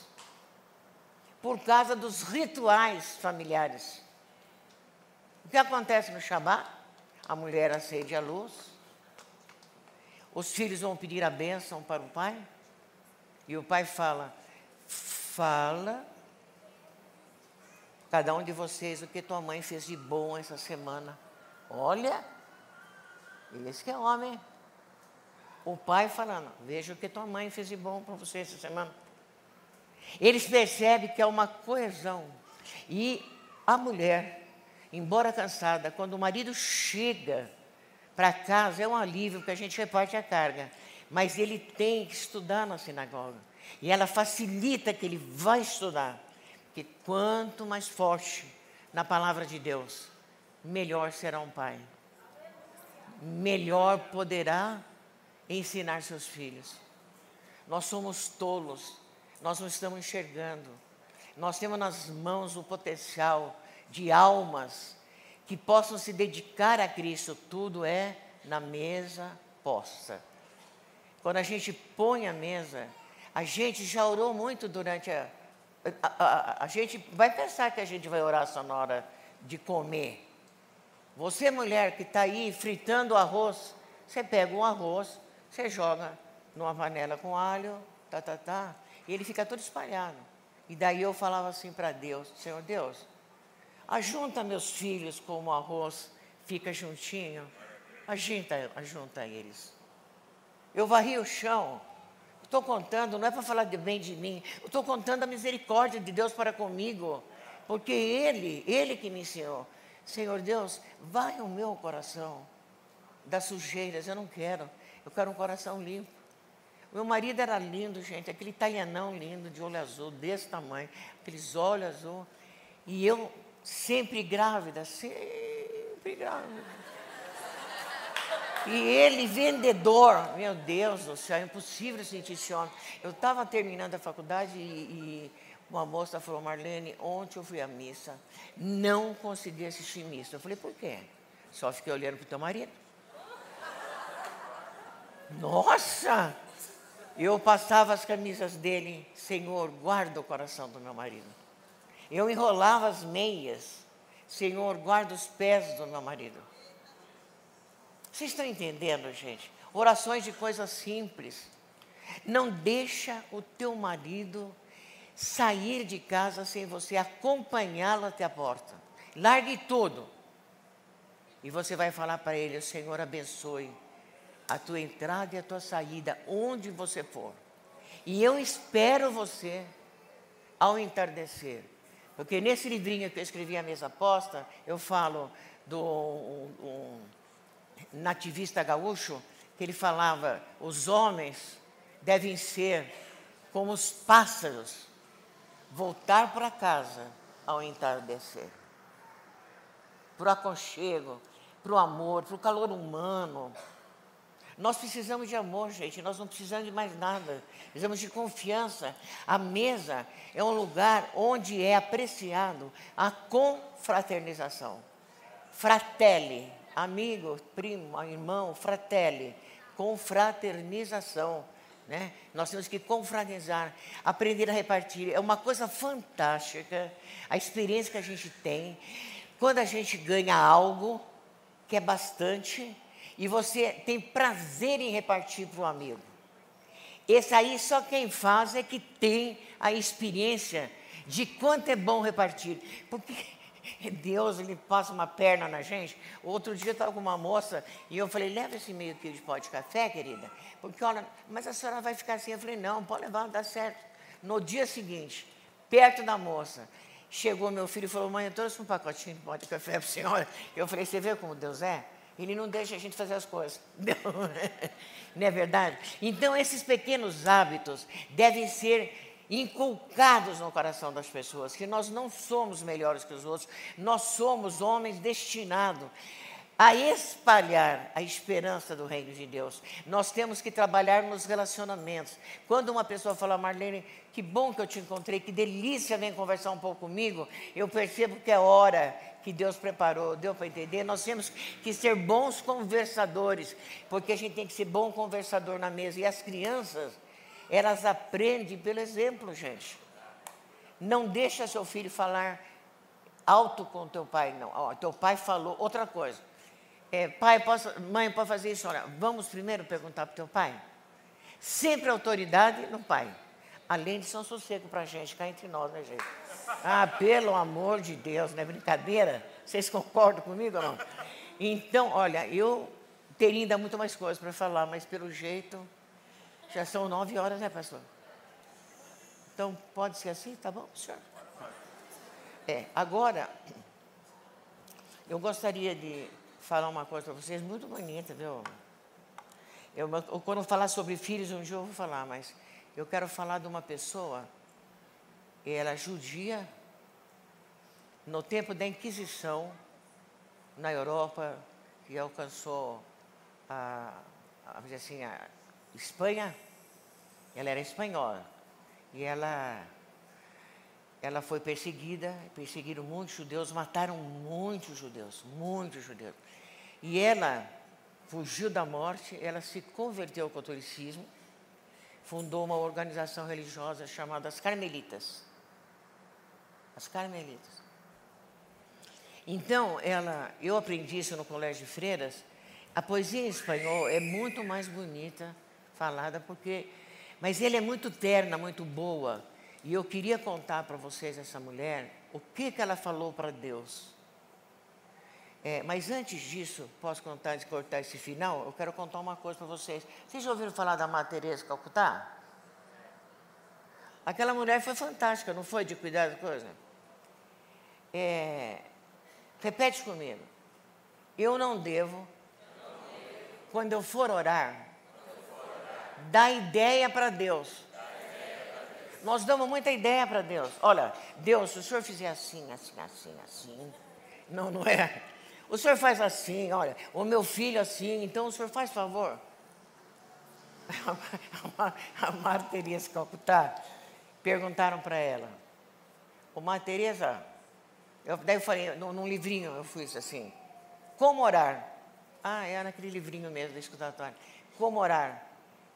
Por causa dos rituais familiares. O que acontece no Shabat? A mulher acende a luz, os filhos vão pedir a bênção para o pai, e o pai fala: fala cada um de vocês o que tua mãe fez de bom essa semana. Olha, esse que é homem. O pai falando, veja o que tua mãe fez de bom para você essa semana. Eles percebem que é uma coesão. E a mulher, embora cansada, quando o marido chega para casa, é um alívio, porque a gente reparte a carga. Mas ele tem que estudar na sinagoga. E ela facilita que ele vá estudar que quanto mais forte na palavra de Deus, melhor será um pai. Melhor poderá ensinar seus filhos. Nós somos tolos, nós não estamos enxergando. Nós temos nas mãos o potencial de almas que possam se dedicar a Cristo. Tudo é na mesa posta. Quando a gente põe a mesa, a gente já orou muito durante a, a, a, a, gente vai pensar que a gente vai orar só na hora de comer. Você, mulher que está aí fritando arroz, você pega um arroz, você joga numa panela com alho, tá, tá, tá, e ele fica todo espalhado. E daí eu falava assim para Deus: Senhor Deus, ajunta meus filhos como o arroz fica juntinho, ajunta, ajunta eles. Eu varri o chão, Estou contando, não é para falar de bem de mim, estou contando a misericórdia de Deus para comigo, porque Ele, Ele que me ensinou. Senhor Deus, vai o meu coração das sujeiras, eu não quero, eu quero um coração limpo. Meu marido era lindo, gente, aquele italianão lindo, de olho azul, desse tamanho, aqueles olhos azul. E eu sempre grávida, sempre grávida. E ele, vendedor, meu Deus do céu, é impossível sentir esse homem. Eu estava terminando a faculdade e, e, uma moça falou, Marlene, ontem eu fui à missa, não consegui assistir missa. Eu falei, por quê? Só fiquei olhando para o teu marido. Nossa! Eu passava as camisas dele, Senhor, guarda o coração do meu marido. Eu enrolava as meias, Senhor, guarda os pés do meu marido. Vocês estão entendendo, gente? Orações de coisas simples. Não deixa o teu marido sair de casa sem você acompanhá-lo até a porta. Largue tudo. E você vai falar para ele: o Senhor abençoe a tua entrada e a tua saída, onde você for. E eu espero você ao entardecer. Porque nesse livrinho que eu escrevi, A Mesa Posta, eu falo do um, um nativista gaúcho, que ele falava: os homens devem ser como os pássaros, voltar para casa ao entardecer. Para o aconchego, para o amor, para o calor humano. Nós precisamos de amor, gente, nós não precisamos de mais nada. Precisamos de confiança. A mesa é um lugar onde é apreciado a confraternização. Fratelli, amigo, primo, irmão, fratelli, confraternização. Né? Nós temos que confraternizar, aprender a repartir. É uma coisa fantástica a experiência que a gente tem quando a gente ganha algo que é bastante e você tem prazer em repartir para o amigo. Esse aí só quem faz é que tem a experiência de quanto é bom repartir. Porque Deus, ele passa uma perna na gente. Outro dia estava com uma moça e eu falei, leva esse meio quilo de pó de café, querida. Porque, olha, mas a senhora vai ficar assim. Eu falei, não, pode levar, dá certo. No dia seguinte, perto da moça, chegou meu filho e falou, mãe, eu trouxe um pacotinho de pó de café para a senhora. Eu falei, você vê como Deus é? Ele não deixa a gente fazer as coisas. Não, não é verdade? Então, esses pequenos hábitos devem ser inculcados no coração das pessoas, que nós não somos melhores que os outros, nós somos homens destinados a espalhar a esperança do reino de Deus. Nós temos que trabalhar nos relacionamentos. Quando uma pessoa fala, Marlene, que bom que eu te encontrei, que delícia vem conversar um pouco comigo, eu percebo que é hora que Deus preparou, deu para entender. Nós temos que ser bons conversadores, porque a gente tem que ser bom conversador na mesa. E as crianças, elas aprendem pelo exemplo, gente. Não deixa seu filho falar alto com teu pai, não. Ó, teu pai falou outra coisa. É, pai, posso, mãe, pode fazer isso? Olha, vamos primeiro perguntar para o teu pai. Sempre autoridade no pai. Além de São Sossego para a gente, cá entre nós, né, gente? Ah, pelo amor de Deus, não é brincadeira? Vocês concordam comigo ou não? Então, olha, eu teria ainda muito mais coisas para falar, mas pelo jeito, já são nove horas, né, pastor? Então, pode ser assim? Tá bom, senhor? É, agora, eu gostaria de falar uma coisa para vocês muito bonita, viu? Eu, quando falar sobre filhos, um dia eu vou falar, mas eu quero falar de uma pessoa, ela é judia, no tempo da Inquisição, na Europa, que alcançou a, a, assim, a Espanha, ela era espanhola, e ela, ela foi perseguida, perseguiram muitos judeus, mataram muitos judeus, muitos judeus. E ela fugiu da morte, ela se converteu ao catolicismo, fundou uma organização religiosa chamada as Carmelitas. As Carmelitas. Então, ela, eu aprendi isso no colégio de freiras. A poesia em espanhol é muito mais bonita falada porque, mas ele é muito terna, muito boa. E eu queria contar para vocês essa mulher o que que ela falou para Deus. É, mas antes disso, posso contar de cortar esse final? Eu quero contar uma coisa para vocês. Vocês já ouviram falar da Madre Teresa Calcutá? Aquela mulher foi fantástica, não foi? De cuidar da coisa. É, repete comigo. Eu não devo, quando eu for orar, dar ideia para Deus. Nós damos muita ideia para Deus. Olha, Deus, se o senhor fizer assim, assim, assim, assim. Não, não é. O senhor faz assim, olha, o meu filho assim, então o senhor faz favor. A Maria Teresa Calcutá, perguntaram para ela, ô Maria Teresa, eu, daí eu falei, num, num, livrinho eu fui assim, como orar? Ah, é naquele livrinho mesmo da escutatória. como orar.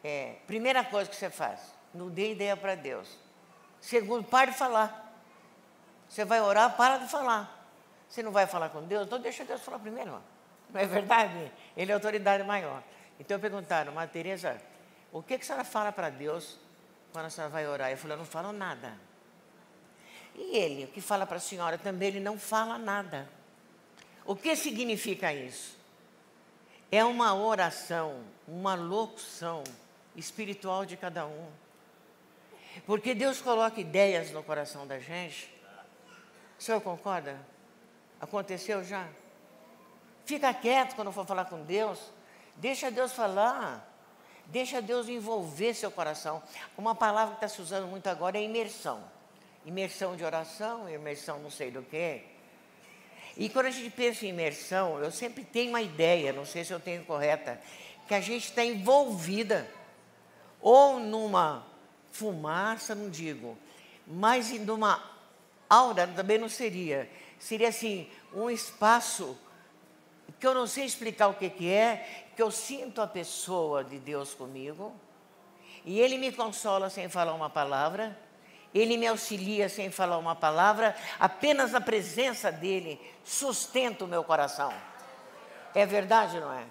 É, primeira coisa que você faz, não dê ideia para Deus. Segundo, pare de falar. Você vai orar, para de falar. Você não vai falar com Deus, então deixa Deus falar primeiro. Não é verdade? Ele é autoridade maior. Então perguntaram, Maria Tereza, o que, que a senhora fala para Deus quando a senhora vai orar? Eu falei, eu não falo nada. E ele, o que fala para a senhora também, ele não fala nada. O que significa isso? É uma oração, uma locução espiritual de cada um. Porque Deus coloca ideias no coração da gente. O senhor concorda? Aconteceu já? Fica quieto quando for falar com Deus. Deixa Deus falar. Deixa Deus envolver seu coração. Uma palavra que está se usando muito agora é imersão. Imersão de oração, imersão não sei do que. E quando a gente pensa em imersão, eu sempre tenho uma ideia, não sei se eu tenho correta, que a gente está envolvida ou numa fumaça, não digo, mas numa aura também não seria. Seria assim, um espaço que eu não sei explicar o que, que é, que eu sinto a pessoa de Deus comigo, e Ele me consola sem falar uma palavra, Ele me auxilia sem falar uma palavra, apenas a presença dEle sustenta o meu coração. É verdade, não é?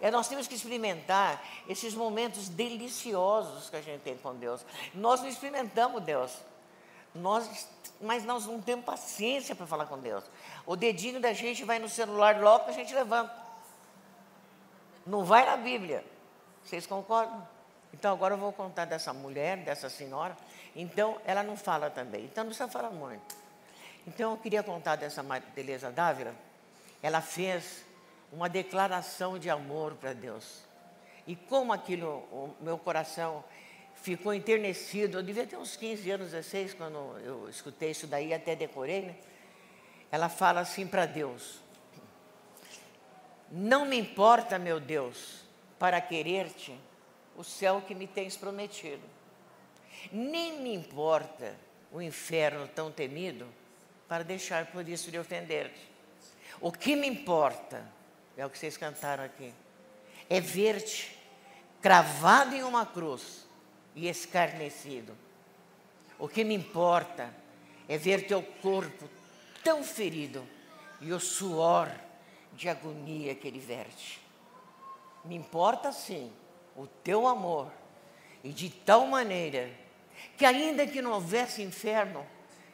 É, nós temos que experimentar esses momentos deliciosos que a gente tem com Deus. Nós não experimentamos Deus. Nós, mas nós não temos paciência para falar com Deus. O dedinho da gente vai no celular logo que a gente levanta. Não vai na Bíblia. Vocês concordam? Então agora eu vou contar dessa mulher, dessa senhora. Então ela não fala também. Então não precisa falar muito. Então eu queria contar dessa Teresa Dávila. Ela fez uma declaração de amor para Deus. E como aquilo, o meu coração ficou enternecido. Eu devia ter uns 15 anos, 16, quando eu escutei isso daí, até decorei, né? Ela fala assim para Deus: Não me importa, meu Deus, para querer-te, o céu que me tens prometido. Nem me importa o inferno tão temido para deixar por isso de ofender-te. O que me importa, é o que vocês cantaram aqui, é ver-te cravado em uma cruz e escarnecido. O que me importa é ver teu corpo tão ferido e o suor de agonia que ele verte. Me importa sim o teu amor e de tal maneira que ainda que não houvesse inferno,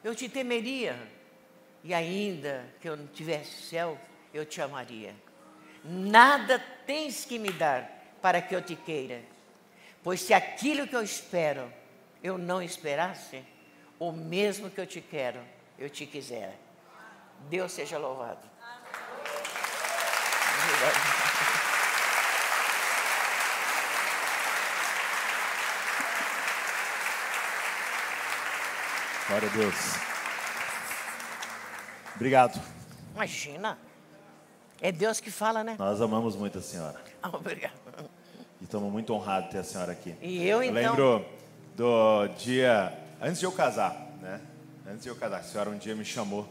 eu te temeria e ainda que eu não tivesse céu, eu te amaria. Nada tens que me dar para que eu te queira Pois se aquilo que eu espero eu não esperasse, o mesmo que eu te quero, eu te quiser. Deus seja louvado. Glória a Deus. Obrigado. Imagina. É Deus que fala, né? Nós amamos muito a senhora. Ah, obrigado. E estamos muito honrados de ter a senhora aqui. E eu, então... Eu lembro do dia, antes de eu casar, né? Antes de eu casar, a senhora um dia me chamou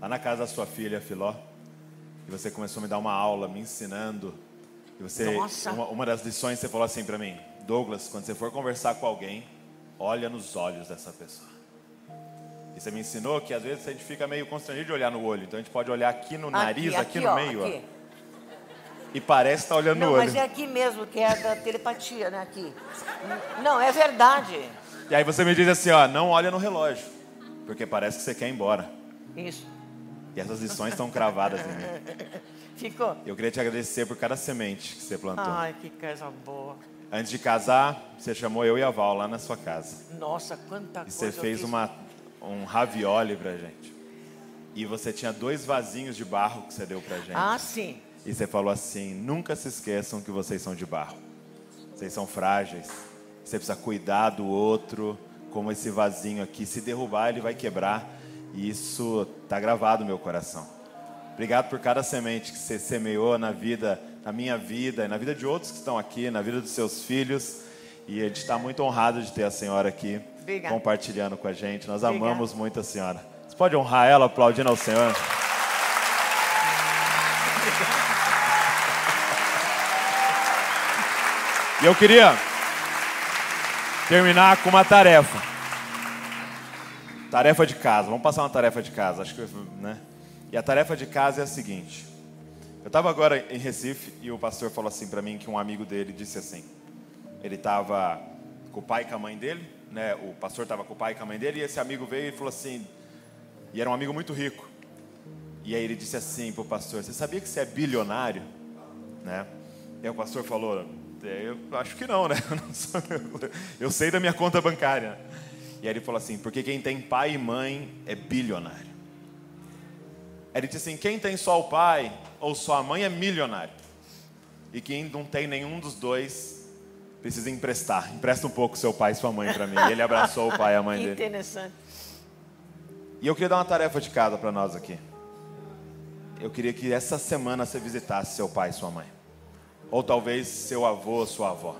lá na casa da sua filha, Filó, e você começou a me dar uma aula, me ensinando. E você, Nossa. Uma, uma das lições você falou assim para mim, Douglas, quando você for conversar com alguém, olha nos olhos dessa pessoa. E você me ensinou que às vezes a gente fica meio constrangido de olhar no olho, então a gente pode olhar aqui no aqui, nariz, aqui, aqui no ó, meio, aqui. ó e parece estar tá olhando não, no olho. Mas é aqui mesmo, que é da telepatia, né? Aqui. Não, é verdade. E aí você me diz assim, ó, não olha no relógio, porque parece que você quer ir embora. Isso. E essas lições estão cravadas em mim. Ficou? Eu queria te agradecer por cada semente que você plantou. Ai, que coisa boa. Antes de casar, você chamou eu e a Val lá na sua casa. Nossa, quanta e coisa. E você fez uma, um ravioli pra gente. E você tinha dois vasinhos de barro que você deu pra gente. Ah, sim. E você falou assim: nunca se esqueçam que vocês são de barro. Vocês são frágeis. Você precisa cuidar do outro, como esse vasinho aqui. Se derrubar, ele vai quebrar. E isso está gravado no meu coração. Obrigado por cada semente que você semeou na vida, na minha vida e na vida de outros que estão aqui, na vida dos seus filhos. E a gente está muito honrado de ter a senhora aqui Obrigado. compartilhando com a gente. Nós Obrigado. amamos muito a senhora. Você pode honrar ela aplaudindo ao Senhor? E eu queria terminar com uma tarefa. Tarefa de casa. Vamos passar uma tarefa de casa. Acho que, né? E a tarefa de casa é a seguinte. Eu estava agora em Recife e o pastor falou assim para mim que um amigo dele disse assim. Ele estava com o pai e com a mãe dele, né? O pastor estava com o pai e com a mãe dele e esse amigo veio e falou assim. E era um amigo muito rico. E aí ele disse assim para o pastor: Você sabia que você é bilionário? Né? E aí o pastor falou: Eu acho que não, né? Eu sei da minha conta bancária. E aí ele falou assim: Porque quem tem pai e mãe é bilionário. Ele disse assim: Quem tem só o pai ou só a mãe é milionário. E quem não tem nenhum dos dois precisa emprestar. Empresta um pouco seu pai e sua mãe para mim. E ele abraçou o pai e a mãe dele. Interessante. E eu queria dar uma tarefa de casa para nós aqui eu queria que essa semana você visitasse seu pai e sua mãe. Ou talvez seu avô ou sua avó.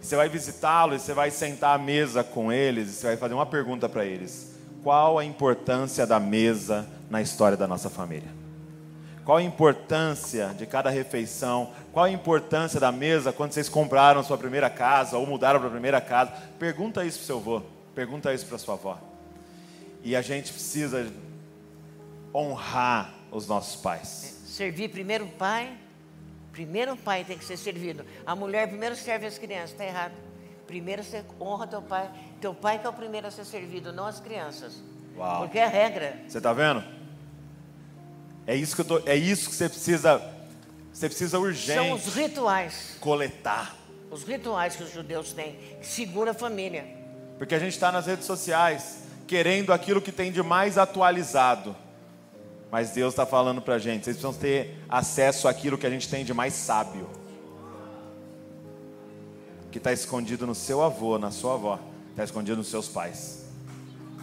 Você vai visitá-los, você vai sentar à mesa com eles e você vai fazer uma pergunta para eles: Qual a importância da mesa na história da nossa família? Qual a importância de cada refeição? Qual a importância da mesa quando vocês compraram sua primeira casa ou mudaram para a primeira casa? Pergunta isso para seu avô, pergunta isso para sua avó. E a gente precisa honrar os nossos pais. Servir primeiro o pai, primeiro o pai tem que ser servido. A mulher primeiro serve as crianças, está errado. Primeiro você honra teu pai. Teu pai que é o primeiro a ser servido, não as crianças. Uau. Porque é a regra. Você está vendo? É isso que tô, é isso que você precisa você precisa urgente. São os rituais. Coletar. Os rituais que os judeus têm, que segura a família. Porque a gente está nas redes sociais querendo aquilo que tem de mais atualizado. Mas Deus está falando para a gente: vocês precisam ter acesso àquilo que a gente tem de mais sábio, que está escondido no seu avô, na sua avó, está escondido nos seus pais.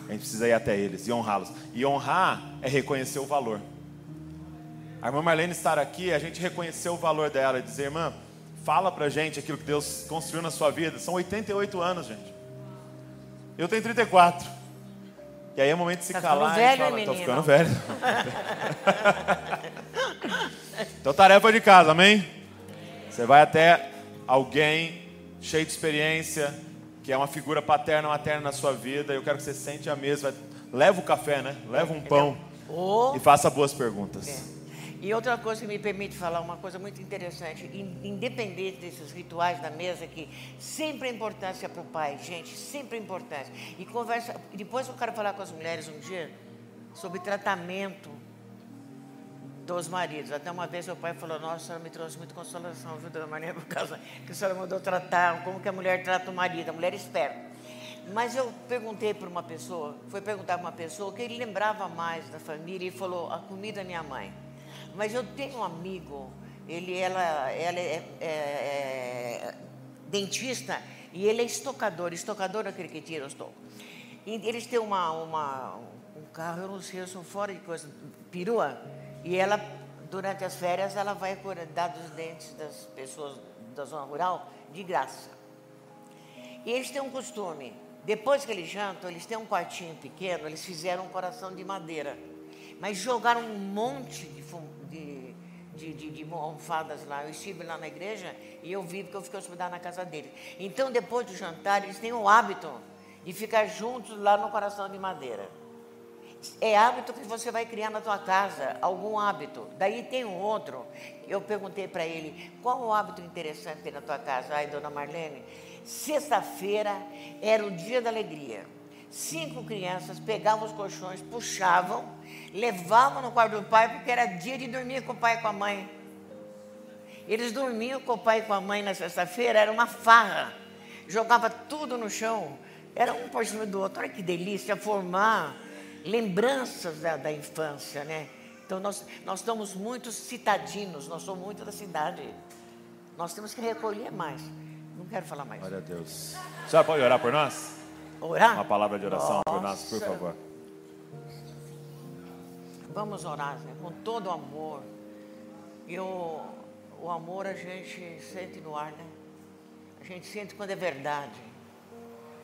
A gente precisa ir até eles e honrá-los. E honrar é reconhecer o valor. A irmã Marlene estar aqui, a gente reconhecer o valor dela e dizer, irmã, fala pra gente aquilo que Deus construiu na sua vida. São 88 anos, gente. Eu tenho 34. E aí é o momento de se tá calar velho, e falar, tô ficando velho. então tarefa de casa, amém? Você vai até alguém cheio de experiência, que é uma figura paterna ou materna na sua vida, eu quero que você sente à mesa, leva o café, né? Leva um pão oh. e faça boas perguntas. É. E outra coisa que me permite falar, uma coisa muito interessante, independente desses rituais da mesa, que sempre é importância para o pai, gente, sempre é importante. E conversa, depois eu quero falar com as mulheres um dia sobre tratamento dos maridos. Até uma vez meu pai falou, nossa, a senhora me trouxe muita consolação, viu, dona Maria, por causa que a senhora mandou tratar, como que a mulher trata o marido, a mulher espera. Mas eu perguntei para uma pessoa, foi perguntar para uma pessoa que ele lembrava mais da família e falou, a comida da minha mãe. Mas eu tenho um amigo, ele, ela, ela é, é, é dentista e ele é estocador, estocador é aquele que tira os tocos. E eles têm uma, uma, um carro, eu não sei, eu sou fora de coisa, perua, e ela, durante as férias, ela vai cuidar dos dentes das pessoas da zona rural de graça. E eles têm um costume, depois que eles jantam, eles têm um quartinho pequeno, eles fizeram um coração de madeira, mas jogaram um monte de, de, de, de, de almofadas lá. Eu estive lá na igreja e eu vi porque eu fiquei hospedado na casa dele. Então, depois do jantar, eles têm o hábito de ficar juntos lá no coração de madeira. É hábito que você vai criar na tua casa, algum hábito. Daí tem um outro, eu perguntei para ele, qual o hábito interessante tem na tua casa? Ai, dona Marlene, sexta-feira era o dia da alegria. Cinco crianças pegavam os colchões, puxavam, levavam no quarto do pai, porque era dia de dormir com o pai e com a mãe. Eles dormiam com o pai e com a mãe na sexta-feira, era uma farra. Jogava tudo no chão, era um por cima do outro. Olha que delícia formar lembranças da, da infância, né? Então nós, nós estamos muito citadinos, nós somos muito da cidade. Nós temos que recolher mais. Não quero falar mais. Glória a Deus. Senhora pode orar por nós? Orar? Uma palavra de oração por nós, por favor. Vamos orar né? com todo amor. E o, o amor a gente sente no ar, né? A gente sente quando é verdade.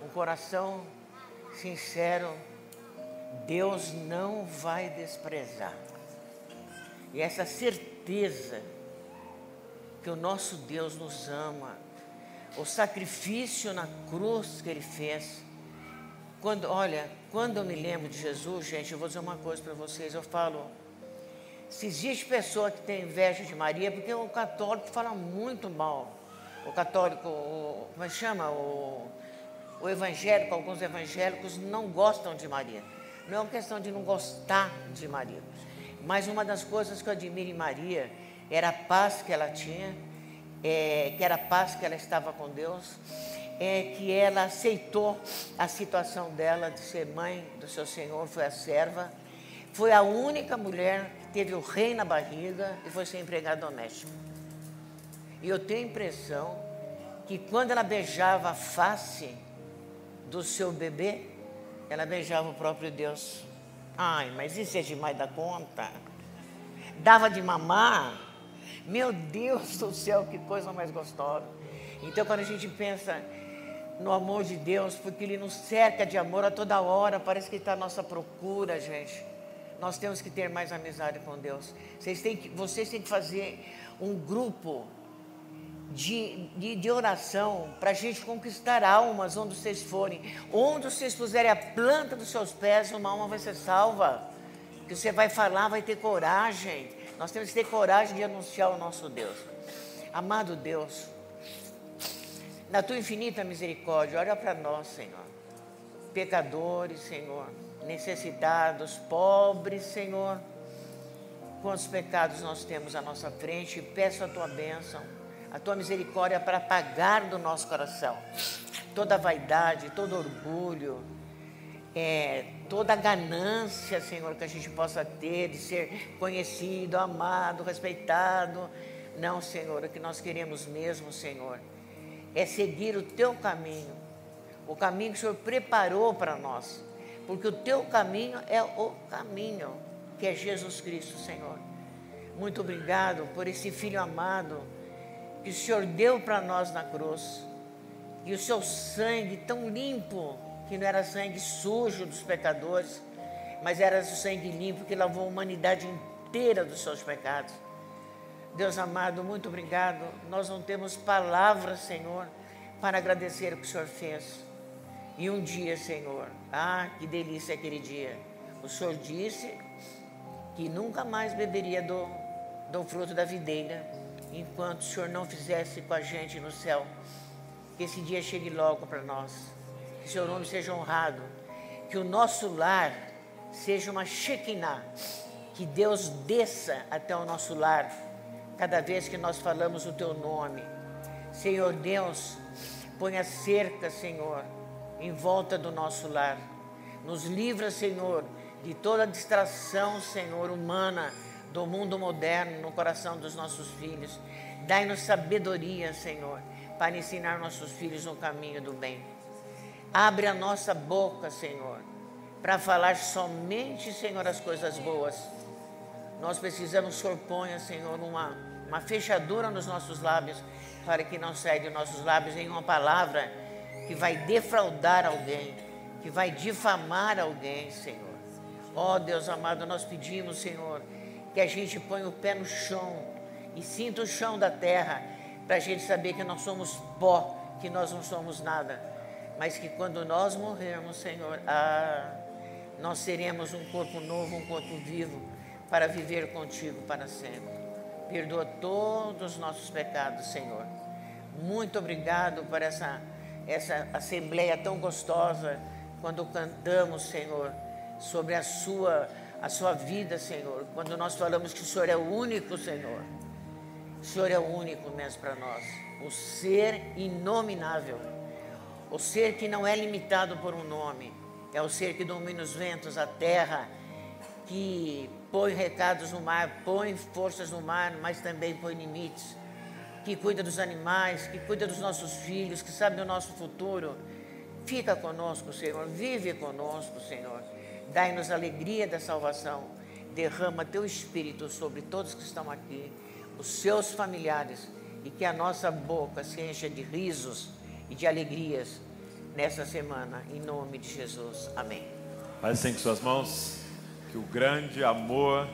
Um coração sincero, Deus não vai desprezar. E essa certeza que o nosso Deus nos ama o sacrifício na cruz que ele fez. Quando, olha, quando eu me lembro de Jesus, gente, eu vou dizer uma coisa para vocês. Eu falo, se existe pessoa que tem inveja de Maria, porque o católico fala muito mal. O católico, o, como é que chama? O, o evangélico, alguns evangélicos não gostam de Maria. Não é uma questão de não gostar de Maria. Mas uma das coisas que eu admiro em Maria era a paz que ela tinha, é, que era a paz que ela estava com Deus, é que ela aceitou a situação dela de ser mãe do seu Senhor, foi a serva, foi a única mulher que teve o rei na barriga e foi ser empregada doméstica. E eu tenho a impressão que quando ela beijava a face do seu bebê, ela beijava o próprio Deus. Ai, mas isso é demais da conta. Dava de mamar. Meu Deus do céu, que coisa mais gostosa. Então, quando a gente pensa no amor de Deus, porque Ele nos cerca de amor a toda hora, parece que está à nossa procura, gente. Nós temos que ter mais amizade com Deus. Vocês têm que, vocês têm que fazer um grupo de, de, de oração para a gente conquistar almas onde vocês forem. Onde vocês puserem a planta dos seus pés, uma alma vai ser salva. Que você vai falar, vai ter coragem. Nós temos que ter coragem de anunciar o nosso Deus. Amado Deus, na tua infinita misericórdia, olha para nós, Senhor. Pecadores, Senhor, necessitados, pobres, Senhor. Quantos pecados nós temos à nossa frente, peço a tua bênção, a tua misericórdia para apagar do nosso coração toda vaidade, todo orgulho, é, toda ganância, Senhor, que a gente possa ter de ser conhecido, amado, respeitado. Não, Senhor, o que nós queremos mesmo, Senhor, é seguir o teu caminho, o caminho que o Senhor preparou para nós, porque o teu caminho é o caminho que é Jesus Cristo, Senhor. Muito obrigado por esse filho amado que o Senhor deu para nós na cruz, e o seu sangue tão limpo, que não era sangue sujo dos pecadores, mas era o sangue limpo que lavou a humanidade inteira dos seus pecados. Deus amado, muito obrigado. Nós não temos palavras, Senhor, para agradecer o que o Senhor fez. E um dia, Senhor, ah, que delícia aquele dia. O Senhor disse que nunca mais beberia do, do fruto da videira, enquanto o Senhor não fizesse com a gente no céu. Que esse dia chegue logo para nós. Que seu nome seja honrado. Que o nosso lar seja uma Shekinah. Que Deus desça até o nosso lar cada vez que nós falamos o teu nome. Senhor Deus, ponha cerca, Senhor, em volta do nosso lar. Nos livra, Senhor, de toda distração, Senhor, humana do mundo moderno no coração dos nossos filhos. Dai-nos sabedoria, Senhor, para ensinar nossos filhos no caminho do bem. Abre a nossa boca, Senhor, para falar somente, Senhor, as coisas boas nós precisamos, Senhor, ponha, Senhor, uma, uma fechadura nos nossos lábios, para que não saia de nossos lábios nenhuma palavra que vai defraudar alguém, que vai difamar alguém, Senhor. Ó oh, Deus amado, nós pedimos, Senhor, que a gente ponha o pé no chão e sinta o chão da terra, para a gente saber que nós somos pó, que nós não somos nada, mas que quando nós morrermos, Senhor, ah, nós seremos um corpo novo, um corpo vivo para viver contigo para sempre. Perdoa todos os nossos pecados, Senhor. Muito obrigado por essa, essa assembleia tão gostosa, quando cantamos, Senhor, sobre a sua, a sua vida, Senhor. Quando nós falamos que o Senhor é o único, Senhor. O Senhor é o único mesmo para nós. O ser inominável. O ser que não é limitado por um nome. É o ser que domina os ventos, a terra, que põe recados no mar, põe forças no mar, mas também põe limites, que cuida dos animais, que cuida dos nossos filhos, que sabe do nosso futuro. Fica conosco, Senhor, vive conosco, Senhor. Dai-nos alegria da salvação. Derrama teu espírito sobre todos que estão aqui, os seus familiares, e que a nossa boca se encha de risos e de alegrias nessa semana, em nome de Jesus. Amém. Pai, em suas mãos que o grande amor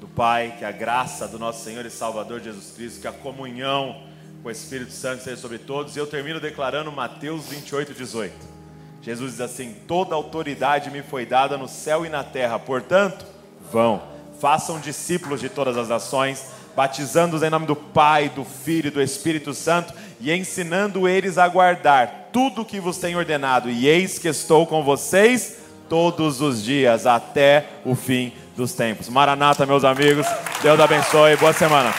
do Pai, que a graça do nosso Senhor e Salvador Jesus Cristo, que a comunhão o Espírito Santo seja sobre todos. E eu termino declarando Mateus 28, 18. Jesus diz assim: Toda autoridade me foi dada no céu e na terra, portanto, vão, façam discípulos de todas as nações, batizando-os em nome do Pai, do Filho e do Espírito Santo, e ensinando eles a guardar tudo o que vos tenho ordenado. E eis que estou com vocês todos os dias, até o fim dos tempos. Maranata, meus amigos, Deus abençoe, boa semana.